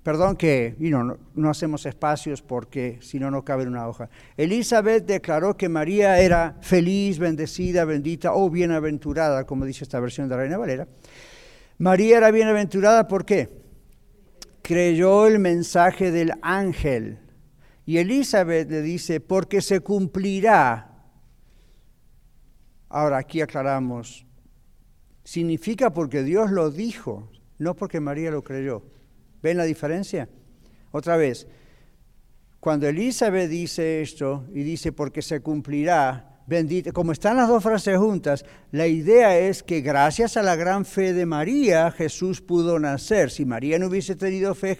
Perdón que no, no, hacemos espacios porque si no, no cabe en una hoja. Elizabeth declaró que María era feliz, bendecida, bendita o bienaventurada, como dice esta versión de Reina Valera. María era bienaventurada, ¿por qué? Creyó el mensaje del ángel. Y Elizabeth le dice, porque se cumplirá. Ahora aquí aclaramos, significa porque Dios lo dijo, no porque María lo creyó. ¿Ven la diferencia? Otra vez, cuando Elizabeth dice esto y dice porque se cumplirá, bendita, como están las dos frases juntas, la idea es que gracias a la gran fe de María Jesús pudo nacer. Si María no hubiese tenido fe,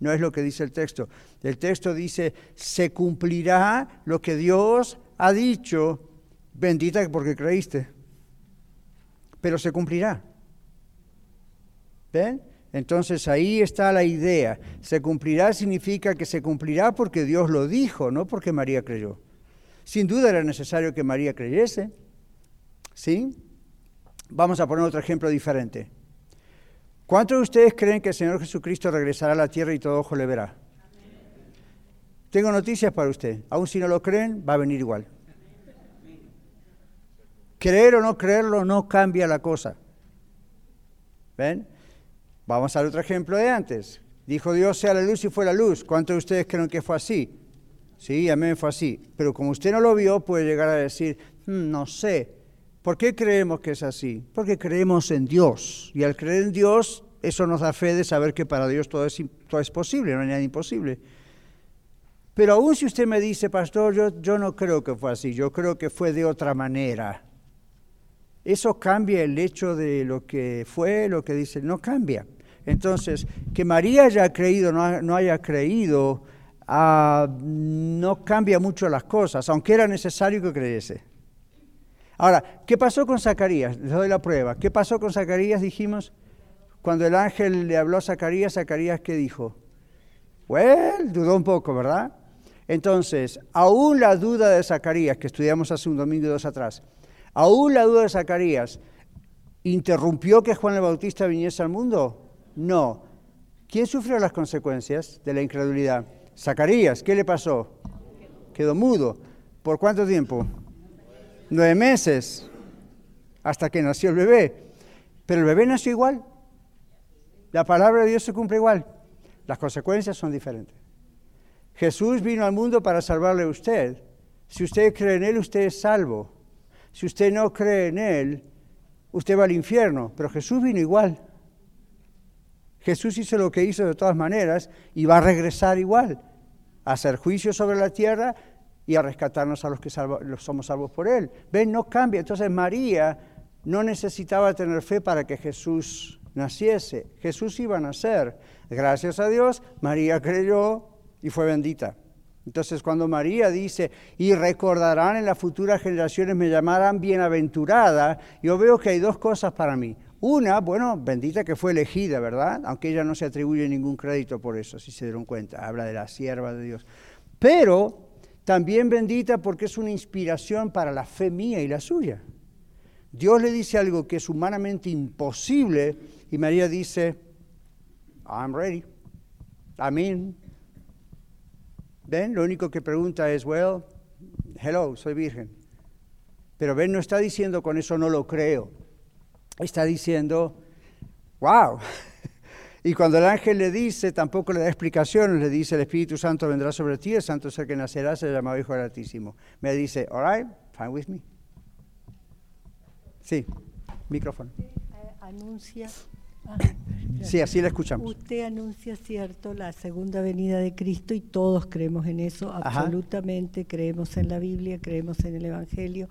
no es lo que dice el texto. El texto dice, se cumplirá lo que Dios ha dicho, bendita porque creíste pero se cumplirá. ¿Ven? Entonces ahí está la idea. Se cumplirá significa que se cumplirá porque Dios lo dijo, no porque María creyó. Sin duda era necesario que María creyese. ¿Sí? Vamos a poner otro ejemplo diferente. ¿Cuántos de ustedes creen que el Señor Jesucristo regresará a la tierra y todo ojo le verá? Tengo noticias para usted. Aun si no lo creen, va a venir igual. Creer o no creerlo no cambia la cosa. ¿Ven? Vamos al otro ejemplo de antes. Dijo Dios sea la luz y fue la luz. ¿Cuántos de ustedes creen que fue así? Sí, a mí fue así. Pero como usted no lo vio, puede llegar a decir, hmm, no sé. ¿Por qué creemos que es así? Porque creemos en Dios. Y al creer en Dios, eso nos da fe de saber que para Dios todo es, todo es posible, no hay nada imposible. Pero aún si usted me dice, pastor, yo, yo no creo que fue así, yo creo que fue de otra manera. Eso cambia el hecho de lo que fue, lo que dice, no cambia. Entonces, que María haya creído, no, no haya creído, ah, no cambia mucho las cosas, aunque era necesario que creyese. Ahora, ¿qué pasó con Zacarías? Les doy la prueba. ¿Qué pasó con Zacarías? Dijimos, cuando el ángel le habló a Zacarías, Zacarías, ¿qué dijo? Well, dudó un poco, ¿verdad? Entonces, aún la duda de Zacarías, que estudiamos hace un domingo y dos atrás, Aún la duda de Zacarías, ¿interrumpió que Juan el Bautista viniese al mundo? No. ¿Quién sufrió las consecuencias de la incredulidad? Zacarías, ¿qué le pasó? Quedó mudo. ¿Por cuánto tiempo? Nueve meses, hasta que nació el bebé. Pero el bebé nació igual. La palabra de Dios se cumple igual. Las consecuencias son diferentes. Jesús vino al mundo para salvarle a usted. Si usted cree en Él, usted es salvo. Si usted no cree en Él, usted va al infierno. Pero Jesús vino igual. Jesús hizo lo que hizo de todas maneras y va a regresar igual, a hacer juicio sobre la tierra y a rescatarnos a los que somos salvos por Él. Ven, no cambia. Entonces María no necesitaba tener fe para que Jesús naciese. Jesús iba a nacer. Gracias a Dios, María creyó y fue bendita. Entonces cuando María dice, y recordarán en las futuras generaciones, me llamarán bienaventurada, yo veo que hay dos cosas para mí. Una, bueno, bendita que fue elegida, ¿verdad? Aunque ella no se atribuye ningún crédito por eso, si se dieron cuenta, habla de la sierva de Dios. Pero también bendita porque es una inspiración para la fe mía y la suya. Dios le dice algo que es humanamente imposible y María dice, I'm ready, I'm in, ¿Ven? Lo único que pregunta es, well, hello, soy virgen. Pero ven, no está diciendo con eso no lo creo. Está diciendo, wow. *laughs* Y cuando el ángel le dice, tampoco le da explicaciones, le dice, el Espíritu Santo vendrá sobre ti, el santo ser que nacerá se llamará Hijo del Altísimo. Me dice, all right, fine with me. Sí, micrófono. Eh, anuncia Ah, sí, así la escuchamos. Usted anuncia, cierto, la segunda venida de Cristo y todos creemos en eso, absolutamente, creemos en la Biblia, creemos en el Evangelio,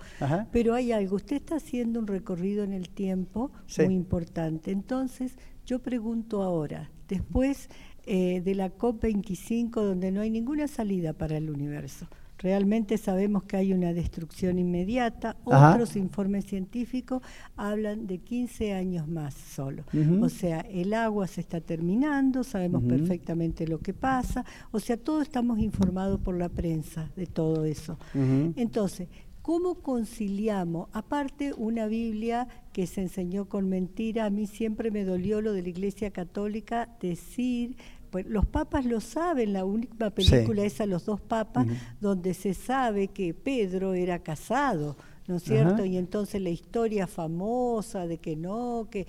pero hay algo, usted está haciendo un recorrido en el tiempo muy importante. Entonces, yo pregunto ahora, después eh, de la COP25, donde no hay ninguna salida para el universo, realmente sabemos que hay una destrucción inmediata. Otros informes científicos hablan de 15 años más solo. O sea, el agua se está terminando, sabemos perfectamente lo que pasa. O sea, todos estamos informados por la prensa de todo eso. Entonces, ¿Cómo conciliamos? Aparte, una Biblia que se enseñó con mentira, a mí siempre me dolió lo de la Iglesia Católica decir pues, los papas lo saben, la única película es a los dos papas, donde se sabe que Pedro era casado. ¿no es cierto? Y entonces la historia famosa de que no, que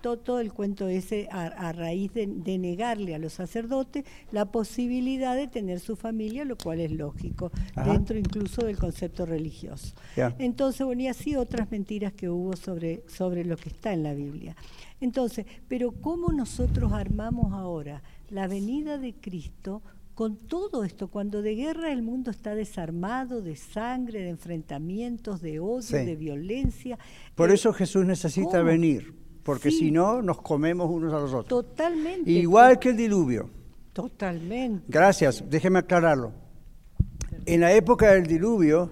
todo, el cuento ese a, raíz de, negarle a los sacerdotes la posibilidad de tener su familia, lo cual es lógico, dentro incluso del concepto religioso. Entonces, bueno, y así otras mentiras que hubo sobre, sobre lo que está en la Biblia. Entonces, pero ¿cómo nosotros armamos ahora la venida de Cristo con todo esto, cuando de guerra el mundo está desarmado, de sangre, de enfrentamientos, de odio, de violencia. Por eh, eso Jesús necesita venir, porque si no nos comemos unos a los otros. Totalmente. Igual que el diluvio. Totalmente. Gracias, déjeme aclararlo. En la época del diluvio,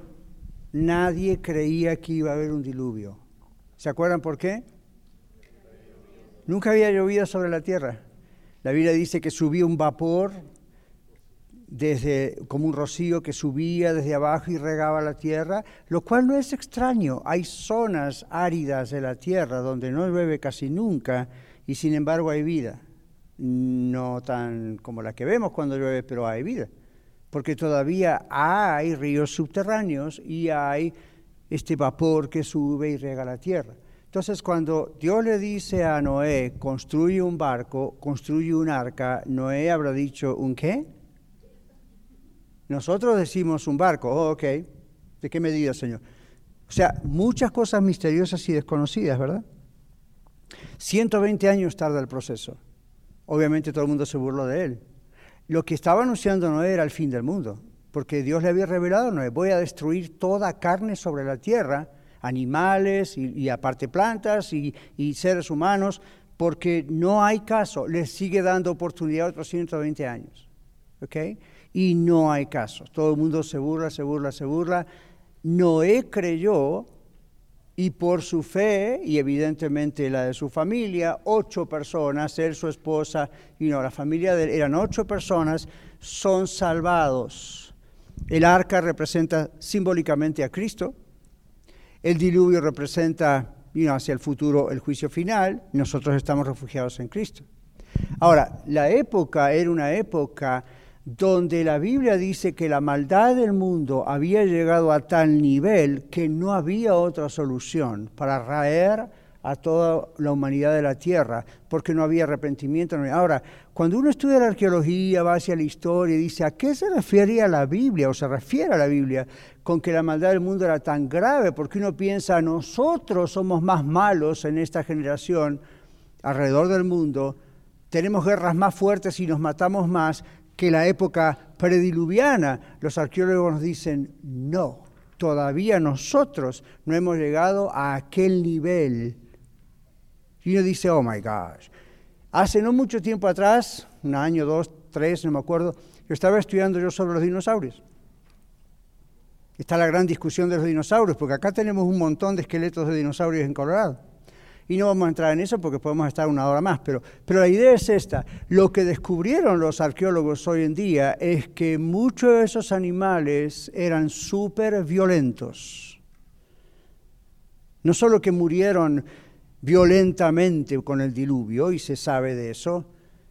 nadie creía que iba a haber un diluvio. ¿Se acuerdan por qué? Nunca había llovido sobre la tierra. La Biblia dice que subía un vapor desde como un rocío que subía desde abajo y regaba la tierra, lo cual no es extraño. Hay zonas áridas de la tierra donde no llueve casi nunca y sin embargo hay vida. No tan como la que vemos cuando llueve, pero hay vida. Porque todavía hay ríos subterráneos y hay este vapor que sube y rega la tierra. Entonces, cuando Dios le dice a Noé, construye un barco, construye un arca, Noé habrá dicho, ¿un qué? Nosotros decimos un barco, oh, ok, ¿de qué medida, Señor? O sea, muchas cosas misteriosas y desconocidas, ¿verdad? 120 años tarda el proceso. Obviamente todo el mundo se burló de él. Lo que estaba anunciando Noé era el fin del mundo, porque Dios le había revelado a Noé, voy a destruir toda carne sobre la tierra animales y, aparte plantas y, seres humanos, porque no hay caso, les sigue dando oportunidad otros 120 años. ¿ok? Y no hay caso. Todo el mundo se burla, se burla, se burla. Noé creyó y por su fe y evidentemente la de su familia, ocho personas, él, su esposa y no, la familia de él, eran ocho personas, son salvados. El arca representa simbólicamente a Cristo, el diluvio representa hacia el futuro el juicio final, nosotros estamos refugiados en Cristo. Ahora, la época era una época donde la Biblia dice que la maldad del mundo había llegado a tal nivel que no había otra solución para raer a toda la humanidad de la tierra, porque no había arrepentimiento. Ahora, cuando uno estudia la arqueología, va hacia la historia y dice, ¿a qué se refiere a la Biblia o se refiere a la Biblia con que la maldad del mundo era tan grave? Porque uno piensa, nosotros somos más malos en esta generación alrededor del mundo, tenemos guerras más fuertes y nos matamos más que la época prediluviana. Los arqueólogos nos dicen, no, todavía nosotros no hemos llegado a aquel nivel y uno dice, oh my gosh. Hace no mucho tiempo atrás, un año, dos, tres, no me acuerdo, yo estaba estudiando yo sobre los dinosaurios. Está la gran discusión de los dinosaurios, porque acá tenemos un montón de esqueletos de dinosaurios en Colorado. Y no vamos a entrar en eso porque podemos estar una hora más, pero, pero la idea es esta. Lo que descubrieron los arqueólogos hoy en día es que muchos de esos animales eran súper violentos. No solo que murieron violentamente con el diluvio, y se sabe de eso,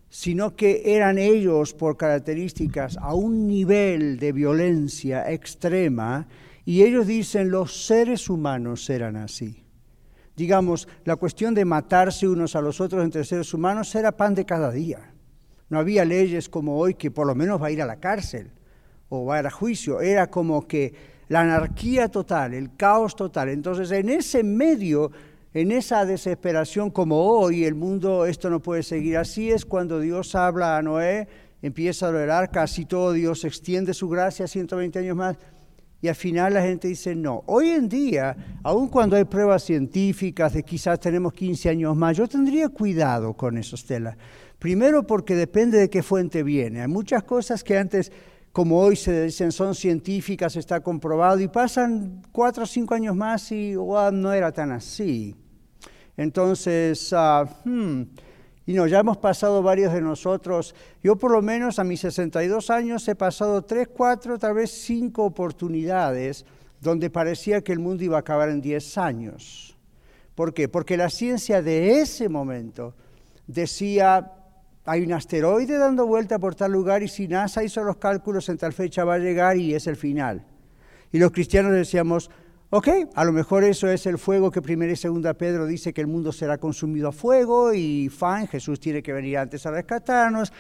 sino que eran ellos por características a un nivel de violencia extrema, y ellos dicen los seres humanos eran así. Digamos, la cuestión de matarse unos a los otros entre seres humanos era pan de cada día. No había leyes como hoy que por lo menos va a ir a la cárcel o va a ir a juicio. Era como que la anarquía total, el caos total. Entonces, en ese medio en esa desesperación como hoy el mundo, esto no puede seguir así, es cuando Dios habla a Noé, empieza a orar, casi todo Dios extiende su gracia 120 años más, y al final la gente dice no. Hoy en día, aun cuando hay pruebas científicas de quizás tenemos 15 años más, yo tendría cuidado con esos telas. Primero porque depende de qué fuente viene. Hay muchas cosas que antes como hoy se dicen son científicas, está comprobado, y pasan cuatro o cinco años más y no era tan así. Entonces, uh, y no, ya hemos pasado varios de nosotros, yo por lo menos a mis 62 años he pasado tres, cuatro, tal vez cinco oportunidades donde parecía que el mundo iba a acabar en 10 años. ¿Por qué? Porque la ciencia de ese momento decía, hay un asteroide dando vuelta por tal lugar y si NASA hizo los cálculos en tal fecha va a llegar y es el final. Y los cristianos decíamos, ok, a lo mejor eso es el fuego que primera y segunda Pedro dice que el mundo será consumido a fuego y fan, Jesús tiene que venir antes a rescatarnos.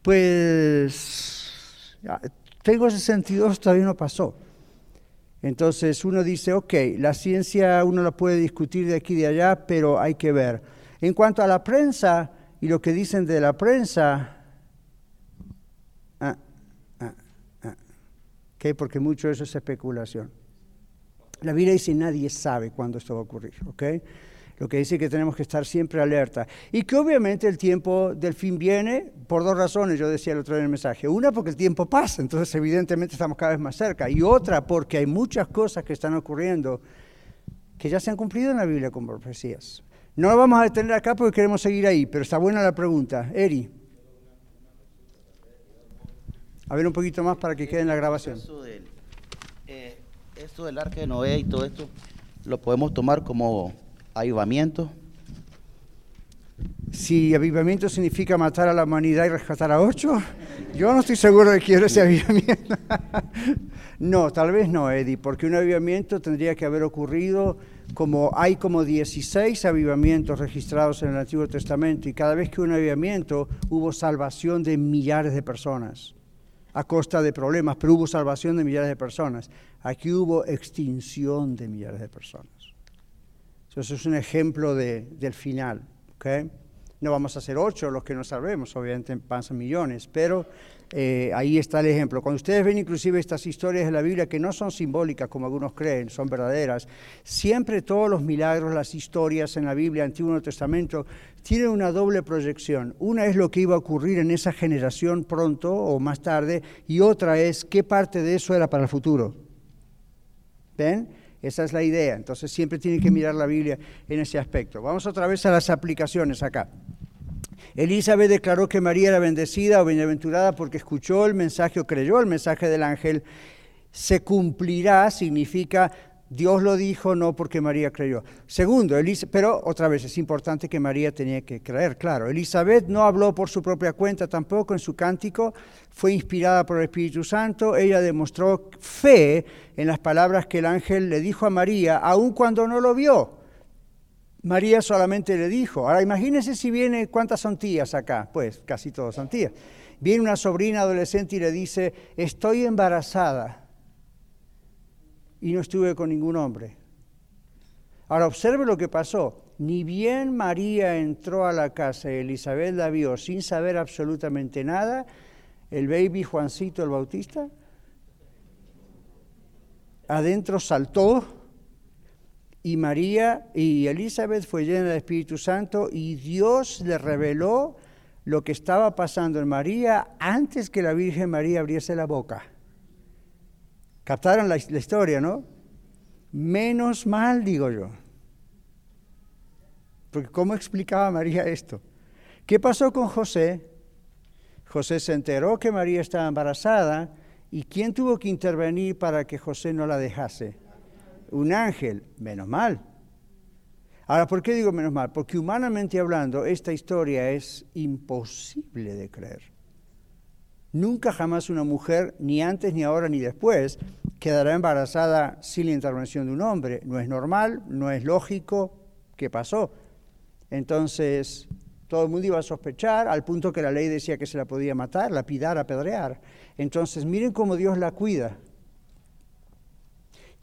Pues tengo ese sentido, todavía no pasó. Entonces uno dice, ok, la ciencia uno la puede discutir de aquí y de allá, pero hay que ver. En cuanto a la prensa y lo que dicen de la prensa, ah, ah, ah, porque mucho de eso es especulación. La Biblia dice nadie sabe cuándo esto va a ocurrir, ¿ok? Lo que dice que tenemos que estar siempre alerta. Y que obviamente el tiempo del fin viene por dos razones, yo decía el otro día en el mensaje. Una, porque el tiempo pasa, entonces evidentemente estamos cada vez más cerca. Y otra, porque hay muchas cosas que están ocurriendo que ya se han cumplido en la Biblia con profecías. No lo vamos a detener acá porque queremos seguir ahí, pero está buena la pregunta. Eri. A ver un poquito más para que quede en la grabación. Eh, esto del arca de Noé y todo esto, lo podemos tomar como avivamiento? Si avivamiento significa matar a la humanidad y rescatar a ocho, yo no estoy seguro de que quiero ese avivamiento. *laughs* no, tal vez no, Eddie, porque un avivamiento tendría que haber ocurrido como hay como 16 avivamientos registrados en el Antiguo Testamento y cada vez que un avivamiento hubo salvación de millares de personas a costa de problemas, pero hubo salvación de millares de personas. Aquí hubo extinción de millares de personas. Eso es un ejemplo del final. No vamos a hacer ocho los que no salvemos, obviamente pasan millones, pero eh, ahí está el ejemplo. Cuando ustedes ven inclusive estas historias de la Biblia que no son simbólicas como algunos creen, son verdaderas, siempre todos los milagros, las historias en la Biblia, Antiguo y Nuevo Testamento, tienen una doble proyección. Una es lo que iba a ocurrir en esa generación pronto o más tarde, y otra es qué parte de eso era para el futuro. ¿Ven? Esa es la idea. Entonces siempre tienen que mirar la Biblia en ese aspecto. Vamos otra vez a las aplicaciones acá. Elizabeth declaró que María era bendecida o bienaventurada porque escuchó el mensaje o creyó el mensaje del ángel. Se cumplirá significa Dios lo dijo, no porque María creyó. Segundo, pero otra vez es importante que María tenía que creer, claro. Elizabeth no habló por su propia cuenta tampoco en su cántico, fue inspirada por el Espíritu Santo, ella demostró fe en las palabras que el ángel le dijo a María, aun cuando no lo vio. María solamente le dijo. Ahora imagínense si viene, ¿cuántas son tías acá? Pues casi todas son tías. Viene una sobrina adolescente y le dice, estoy embarazada y no estuve con ningún hombre. Ahora observe lo que pasó. Ni bien María entró a la casa y Elizabeth la vio sin saber absolutamente nada, el baby Juancito el Bautista adentro saltó y María y Elizabeth fue llena del Espíritu Santo y Dios le reveló lo que estaba pasando en María antes que la Virgen María abriese la boca. Captaron la, historia, ¿no? Menos mal, digo yo. Porque ¿cómo explicaba María esto? ¿Qué pasó con José? José se enteró que María estaba embarazada y ¿quién tuvo que intervenir para que José no la dejase? Un ángel, menos mal. Ahora, ¿por qué digo menos mal? Porque humanamente hablando, esta historia es imposible de creer. Nunca jamás una mujer, ni antes, ni ahora, ni después, quedará embarazada sin la intervención de un hombre. No es normal, no es lógico. ¿Qué pasó? Entonces, todo el mundo iba a sospechar, al punto que la ley decía que se la podía matar, lapidar, apedrear. Entonces, miren cómo Dios la cuida,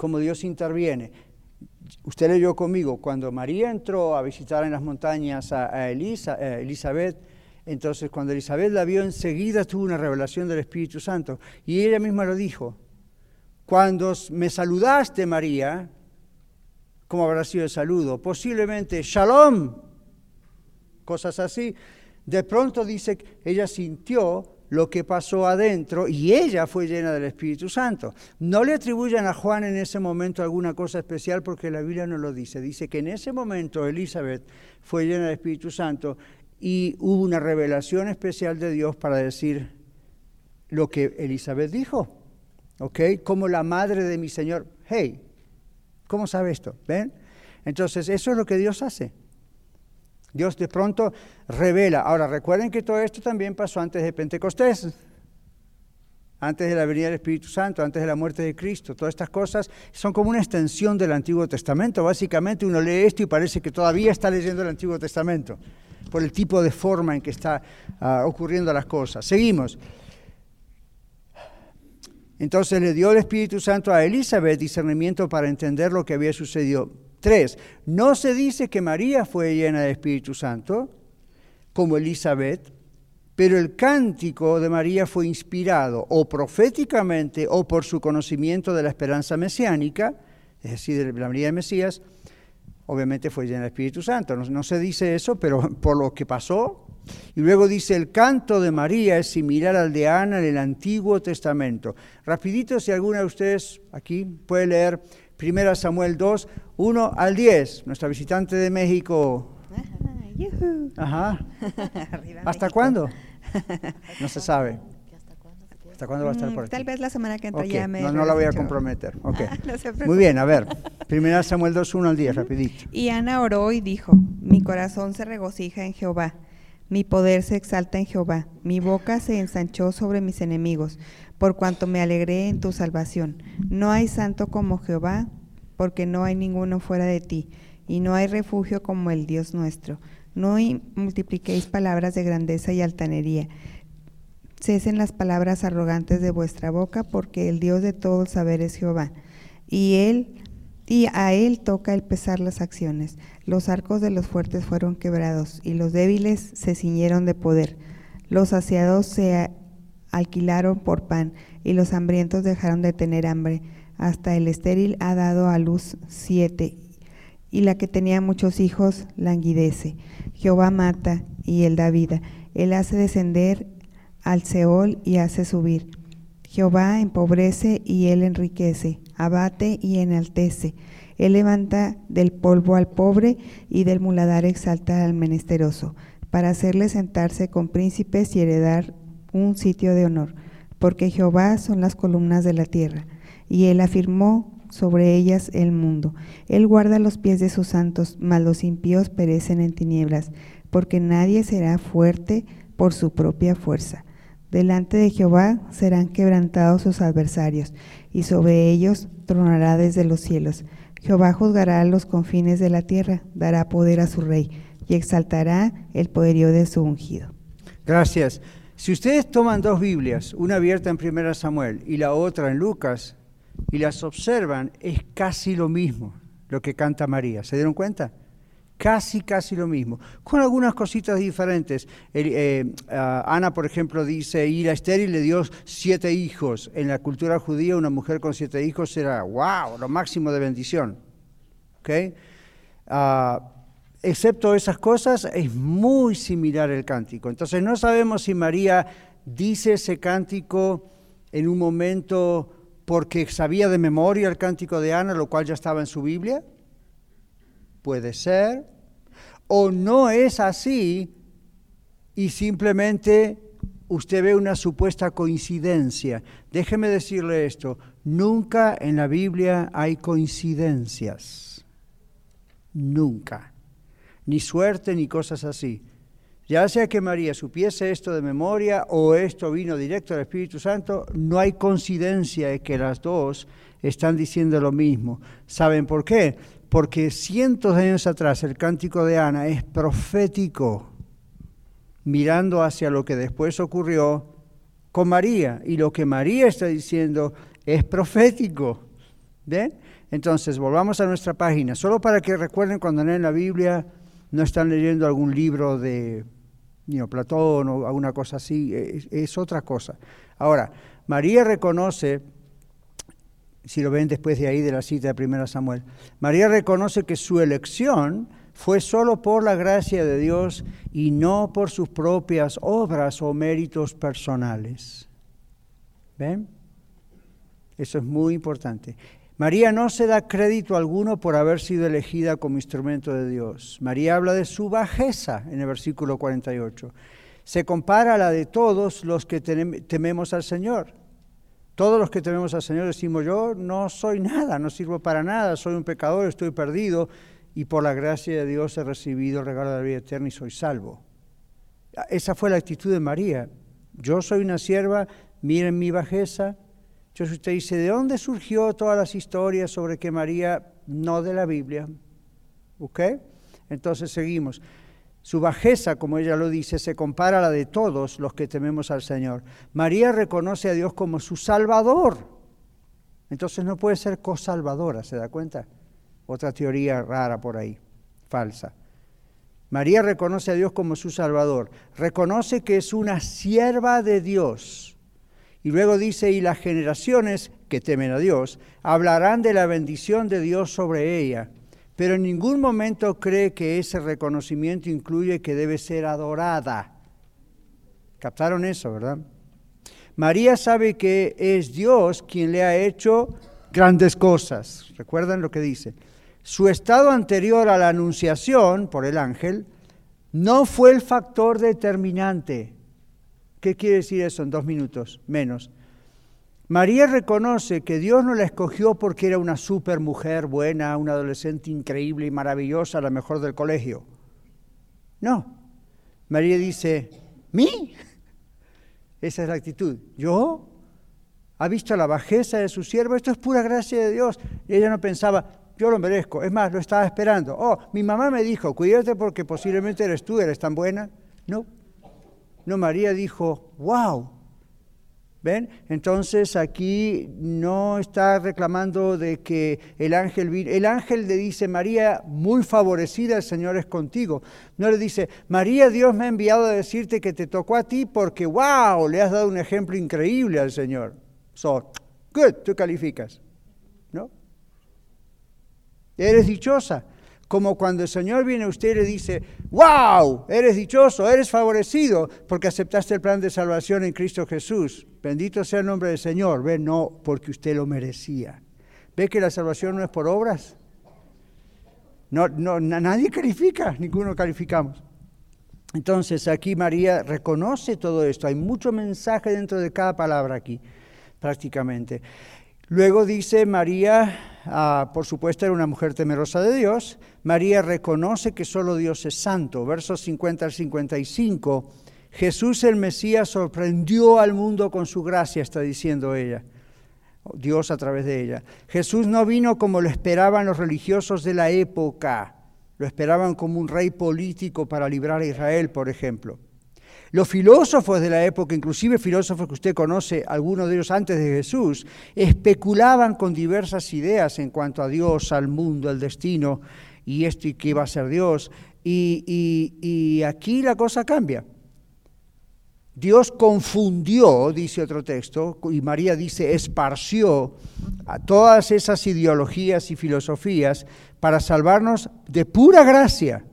cómo Dios interviene. Usted leyó conmigo, cuando María entró a visitar en las montañas a, Elisa, a Elizabeth, entonces, cuando Elizabeth la vio, enseguida tuvo una revelación del Espíritu Santo. Y ella misma lo dijo. Cuando me saludaste, María, ¿cómo habrá sido el saludo? Posiblemente, shalom, cosas así. De pronto dice ella sintió lo que pasó adentro y ella fue llena del Espíritu Santo. No le atribuyan a Juan en ese momento alguna cosa especial porque la Biblia no lo dice. Dice que en ese momento Elizabeth fue llena del Espíritu Santo y hubo una revelación especial de Dios para decir lo que Elizabeth dijo. ¿Ok? Como la madre de mi Señor. Hey, ¿cómo sabe esto? ¿Ven? Entonces, eso es lo que Dios hace. Dios de pronto revela. Ahora, recuerden que todo esto también pasó antes de Pentecostés, antes de la venida del Espíritu Santo, antes de la muerte de Cristo. Todas estas cosas son como una extensión del Antiguo Testamento. Básicamente uno lee esto y parece que todavía está leyendo el Antiguo Testamento, por el tipo de forma en que está ah, ocurriendo las cosas. Seguimos. Entonces le dio el Espíritu Santo a Elizabeth discernimiento para entender lo que había sucedido. Tres, no se dice que María fue llena del Espíritu Santo, como Elizabeth, pero el cántico de María fue inspirado o proféticamente o por su conocimiento de la esperanza mesiánica, es decir, de la María de Mesías, obviamente fue llena del Espíritu Santo. No, no, se dice eso, pero *laughs* por lo que pasó. Y luego dice, el canto de María es similar al de Ana en el Antiguo Testamento. Rapidito, si alguna de ustedes aquí puede leer 1 Samuel 2, 1 al 10. Nuestra visitante de México. *laughs* Ajá. *laughs* ¿Hasta cuándo? *laughs* No se sabe. ¿Hasta cuándo va a estar mm, por aquí? Tal vez la semana que entra ya me... No, no la voy a comprometer. Okay. Muy bien, a ver. 1 Samuel 2, 1 al 10, rapidito. Y Ana oró y dijo, mi corazón se regocija en Jehová, mi poder se exalta en Jehová, mi boca se ensanchó sobre mis enemigos, por cuanto me alegré en tu salvación. No hay santo como Jehová, porque no hay ninguno fuera de ti, y no hay refugio como el Dios nuestro. No multipliquéis palabras de grandeza y altanería. Cesen las palabras arrogantes de vuestra boca, porque el Dios de todo saber es Jehová. Y él y a él toca el pesar las acciones. Los arcos de los fuertes fueron quebrados, y los débiles se ciñeron de poder. Los saciados se alquilaron por pan, y los hambrientos dejaron de tener hambre. Hasta el estéril ha dado a luz siete, y la que tenía muchos hijos languidece. Jehová mata y él da vida. Él hace descender al Seol y hace subir. Jehová empobrece y él enriquece, abate y enaltece. Él levanta del polvo al pobre y del muladar exalta al menesteroso, para hacerle sentarse con príncipes y heredar un sitio de honor, porque Jehová son las columnas de la tierra, y él afirmó sobre ellas el mundo. Él guarda los pies de sus santos, mas los impíos perecen en tinieblas, porque nadie será fuerte por su propia fuerza. Delante de Jehová serán quebrantados sus adversarios, y sobre ellos tronará desde los cielos. Jehová juzgará los confines de la tierra, dará poder a su rey, y exaltará el poderío de su ungido. Gracias. Si ustedes toman dos Biblias, una abierta en 1 Samuel y la otra en Lucas, y las observan, es casi lo mismo lo que canta María. ¿Se dieron cuenta? Casi, casi lo mismo, con algunas cositas diferentes. Eh, Ana, por ejemplo, dice, y la estéril le dio siete hijos. En la cultura judía, una mujer con siete hijos era, wow, lo máximo de bendición. ¿Okay? Ah, excepto esas cosas, es muy similar el cántico. Entonces no sabemos si María dice ese cántico en un momento porque sabía de memoria el cántico de Ana, lo cual ya estaba en su Biblia. Puede ser. O no es así y simplemente usted ve una supuesta coincidencia. Déjeme decirle esto, nunca en la Biblia hay coincidencias. Nunca ni suerte, ni cosas así. Ya sea que María supiese esto de memoria o esto vino directo del Espíritu Santo, no hay coincidencia de que las dos están diciendo lo mismo. ¿Saben por qué? Porque cientos de años atrás el cántico de Ana es profético, mirando hacia lo que después ocurrió con María. Y lo que María está diciendo es profético. ¿Ven? Entonces, volvamos a nuestra página, solo para que recuerden cuando leen la Biblia no están leyendo algún libro de Platón o alguna cosa así, es, otra cosa. Ahora, María reconoce, si lo ven después de ahí de la cita de 1 Samuel, María reconoce que su elección fue solo por la gracia de Dios y no por sus propias obras o méritos personales. ¿Ven? Eso es muy importante. María no se da crédito alguno por haber sido elegida como instrumento de Dios. María habla de su bajeza en el versículo 48. Se compara a la de todos los que tememos al Señor. Todos los que tememos al Señor decimos, yo no soy nada, no sirvo para nada, soy un pecador, estoy perdido y por la gracia de Dios he recibido el regalo de la vida eterna y soy salvo. Esa fue la actitud de María. Yo soy una sierva, miren mi bajeza. Entonces usted dice, ¿de dónde surgió todas las historias sobre que María no de la Biblia? ¿Ok? Entonces seguimos. Su bajeza, como ella lo dice, se compara a la de todos los que tememos al Señor. María reconoce a Dios como su Salvador. Entonces no puede ser cosalvadora, ¿se da cuenta? Otra teoría rara por ahí, falsa. María reconoce a Dios como su Salvador. Reconoce que es una sierva de Dios. Y luego dice, y las generaciones que temen a Dios hablarán de la bendición de Dios sobre ella pero en ningún momento cree que ese reconocimiento incluye que debe ser adorada. ¿Captaron eso, verdad? María sabe que es Dios quien le ha hecho grandes cosas. ¿Recuerdan lo que dice? Su estado anterior a la anunciación por el ángel no fue el factor determinante. ¿Qué quiere decir eso en dos minutos? Menos. María reconoce que Dios no la escogió porque era una super mujer buena, una adolescente increíble y maravillosa, la mejor del colegio. No. María dice, ¿mí? *laughs* Esa es la actitud. ¿Yo? ¿Ha visto la bajeza de su siervo? Esto es pura gracia de Dios. Y ella no pensaba, yo lo merezco. Es más, lo estaba esperando. Oh, mi mamá me dijo, cuídate porque posiblemente eres tú, eres tan buena. No. No, María dijo, wow, ¿Ven? Entonces aquí no está reclamando de que el ángel el ángel le dice, María, muy favorecida, el Señor es contigo. No le dice, María, Dios me ha enviado a decirte que te tocó a ti porque, wow, le has dado un ejemplo increíble al Señor. So, good, tú calificas. ¿No? Eres dichosa como cuando el Señor viene a usted y le dice, wow, eres dichoso, eres favorecido porque aceptaste el plan de salvación en Cristo Jesús. Bendito sea el nombre del Señor. Ve, no porque usted lo merecía. ¿Ve que la salvación no es por obras? No, no, nadie califica, ninguno calificamos. Entonces aquí María reconoce todo esto. Hay mucho mensaje dentro de cada palabra aquí, prácticamente. Luego dice María, ah, por supuesto era una mujer temerosa de Dios, María reconoce que solo Dios es santo. Versos 50 al 55, Jesús el Mesías sorprendió al mundo con su gracia, está diciendo ella. Dios a través de ella. Jesús no vino como lo esperaban los religiosos de la época, lo esperaban como un rey político para librar a Israel, por ejemplo. Los filósofos de la época, inclusive filósofos que usted conoce, algunos de ellos antes de Jesús, especulaban con diversas ideas en cuanto a Dios, al mundo, al destino y esto y qué iba a ser Dios. Y, y aquí la cosa cambia. Dios confundió, dice otro texto, y María dice, esparció a todas esas ideologías y filosofías para salvarnos de pura gracia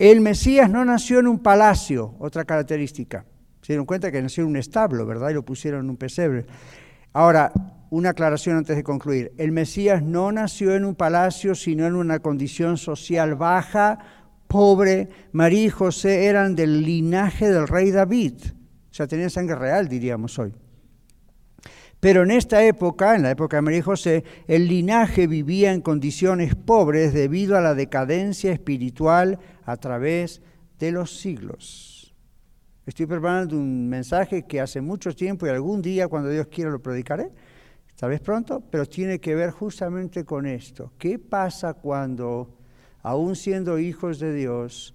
el Mesías no nació en un palacio, otra característica. Se dieron cuenta que nació en un establo, ¿verdad? Y lo pusieron en un pesebre. Ahora, una aclaración antes de concluir. El Mesías no nació en un palacio, sino en una condición social baja, pobre. María y José eran del linaje del rey David. O sea, tenían sangre real, diríamos hoy. Pero en esta época, en la época de María y José, el linaje vivía en condiciones pobres debido a la decadencia espiritual a través de los siglos. Estoy preparando un mensaje que hace mucho tiempo y algún día, cuando Dios quiera, lo predicaré, tal vez pronto, pero tiene que ver justamente con esto. ¿Qué pasa cuando, aún siendo hijos de Dios,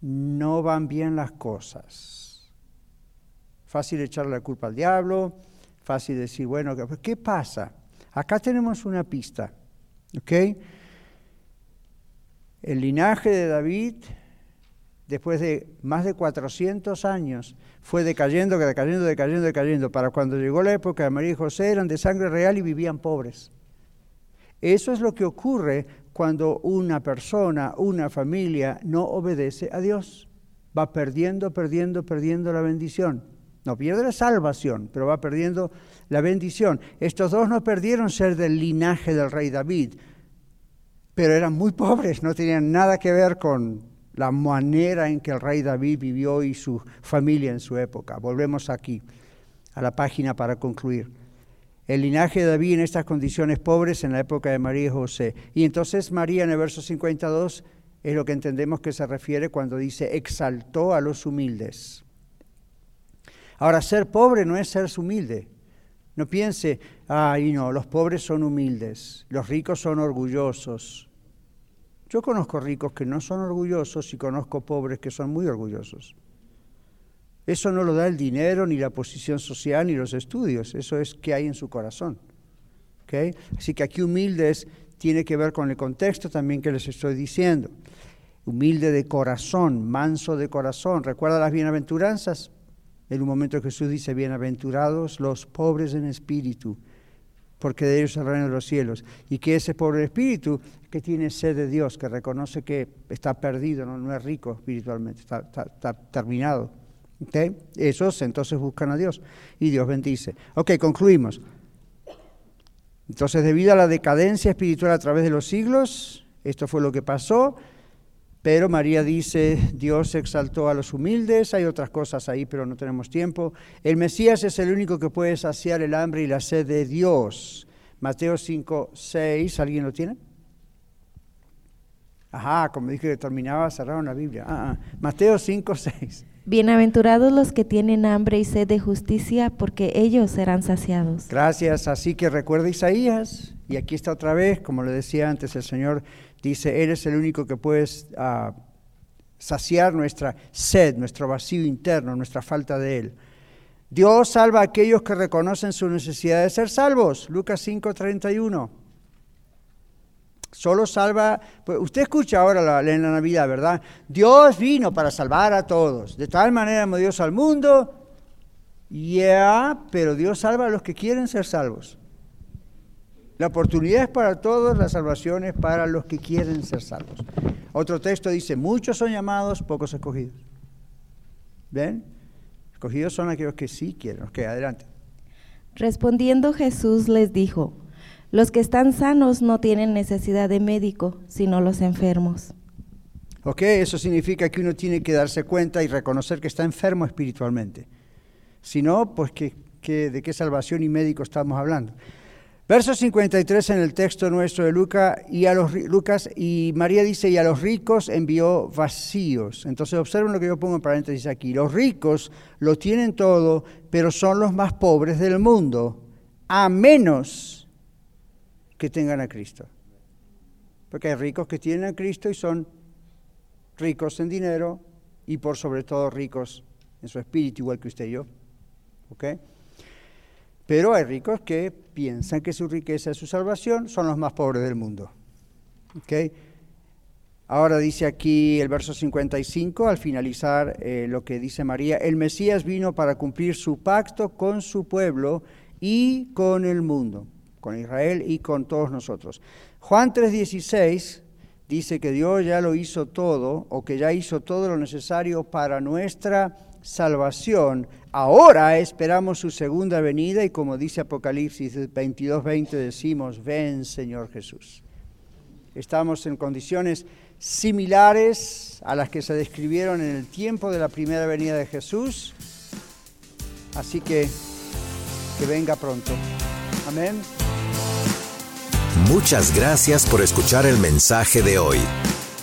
no van bien las cosas? Fácil echarle la culpa al diablo, fácil decir, bueno, ¿qué pasa? Acá tenemos una pista, ¿ok? El linaje de David, después de más de 400 años, fue decayendo, decayendo, decayendo, decayendo. Para cuando llegó la época de María y José, eran de sangre real y vivían pobres. Eso es lo que ocurre cuando una persona, una familia no obedece a Dios. Va perdiendo, perdiendo, perdiendo la bendición. No pierde la salvación, pero va perdiendo la bendición. Estos dos no perdieron ser del linaje del rey David, pero eran muy pobres, no tenían nada que ver con la manera en que el rey David vivió y su familia en su época. Volvemos aquí a la página para concluir. El linaje de David en estas condiciones pobres en la época de María y José. Y entonces María en el verso 52 es lo que entendemos que se refiere cuando dice exaltó a los humildes. Ahora, ser pobre no es ser humilde. No piense, ay no, los pobres son humildes, los ricos son orgullosos. Yo conozco ricos que no son orgullosos y conozco pobres que son muy orgullosos. Eso no lo da el dinero, ni la posición social, ni los estudios. Eso es que hay en su corazón. ¿Okay? Así que aquí humildes tiene que ver con el contexto también que les estoy diciendo. Humilde de corazón, manso de corazón. ¿Recuerda las bienaventuranzas? En un momento Jesús dice, bienaventurados los pobres en espíritu, porque de ellos es el los cielos. Y que ese pobre espíritu que tiene sed de Dios, que reconoce que está perdido, no, es rico espiritualmente, está terminado esos entonces buscan a Dios y Dios bendice. Ok, concluimos. Entonces, debido a la decadencia espiritual a través de los siglos, esto fue lo que pasó, pero María dice, Dios exaltó a los humildes, hay otras cosas ahí, pero no tenemos tiempo. El Mesías es el único que puede saciar el hambre y la sed de Dios. Mateo 5, 6, ¿alguien lo tiene? Ajá, como dije que terminaba, cerraron la Biblia. Ah, ah. Mateo 5, 6. Bienaventurados los que tienen hambre y sed de justicia, porque ellos serán saciados. Gracias. Así que recuerda Isaías, y aquí está otra vez, como le decía antes, el Señor dice, Él es el único que puede ah, saciar nuestra sed, nuestro vacío interno, nuestra falta de Él. Dios salva a aquellos que reconocen su necesidad de ser salvos. Lucas 5:31. Solo salva, pues usted escucha ahora la, en la Navidad, ¿verdad? Dios vino para salvar a todos. De tal manera amó Dios al mundo. Ya, pero Dios salva a los que quieren ser salvos. La oportunidad es para todos, la salvación es para los que quieren ser salvos. Otro texto dice, muchos son llamados, pocos escogidos. ¿Ven? Escogidos son aquellos que sí quieren. Ok, adelante. Respondiendo Jesús les dijo, los que están sanos no tienen necesidad de médico, sino los enfermos. Ok, eso significa que uno tiene que darse cuenta y reconocer que está enfermo espiritualmente. Si no, pues ¿de qué salvación y médico estamos hablando? Verso 53 en el texto nuestro de Lucas y a los, Lucas, y María dice, y a los ricos envió vacíos. Entonces observen lo que yo pongo en paréntesis aquí. Los ricos lo tienen todo, pero son los más pobres del mundo, a menos que tengan a Cristo. Porque hay ricos que tienen a Cristo y son ricos en dinero y por sobre todo ricos en su espíritu, igual que usted y yo. ¿Ok? Pero hay ricos que piensan que su riqueza es su salvación, son los más pobres del mundo. ¿Ok? Ahora dice aquí el verso 55, al finalizar eh, lo que dice María, el Mesías vino para cumplir su pacto con su pueblo y con el mundo con Israel y con todos nosotros. Juan 3:16 dice que Dios ya lo hizo todo o que ya hizo todo lo necesario para nuestra salvación. Ahora esperamos su segunda venida y como dice Apocalipsis 22:20 decimos, ven Señor Jesús. Estamos en condiciones similares a las que se describieron en el tiempo de la primera venida de Jesús. Así que que venga pronto. Amén. Muchas gracias por escuchar el mensaje de hoy.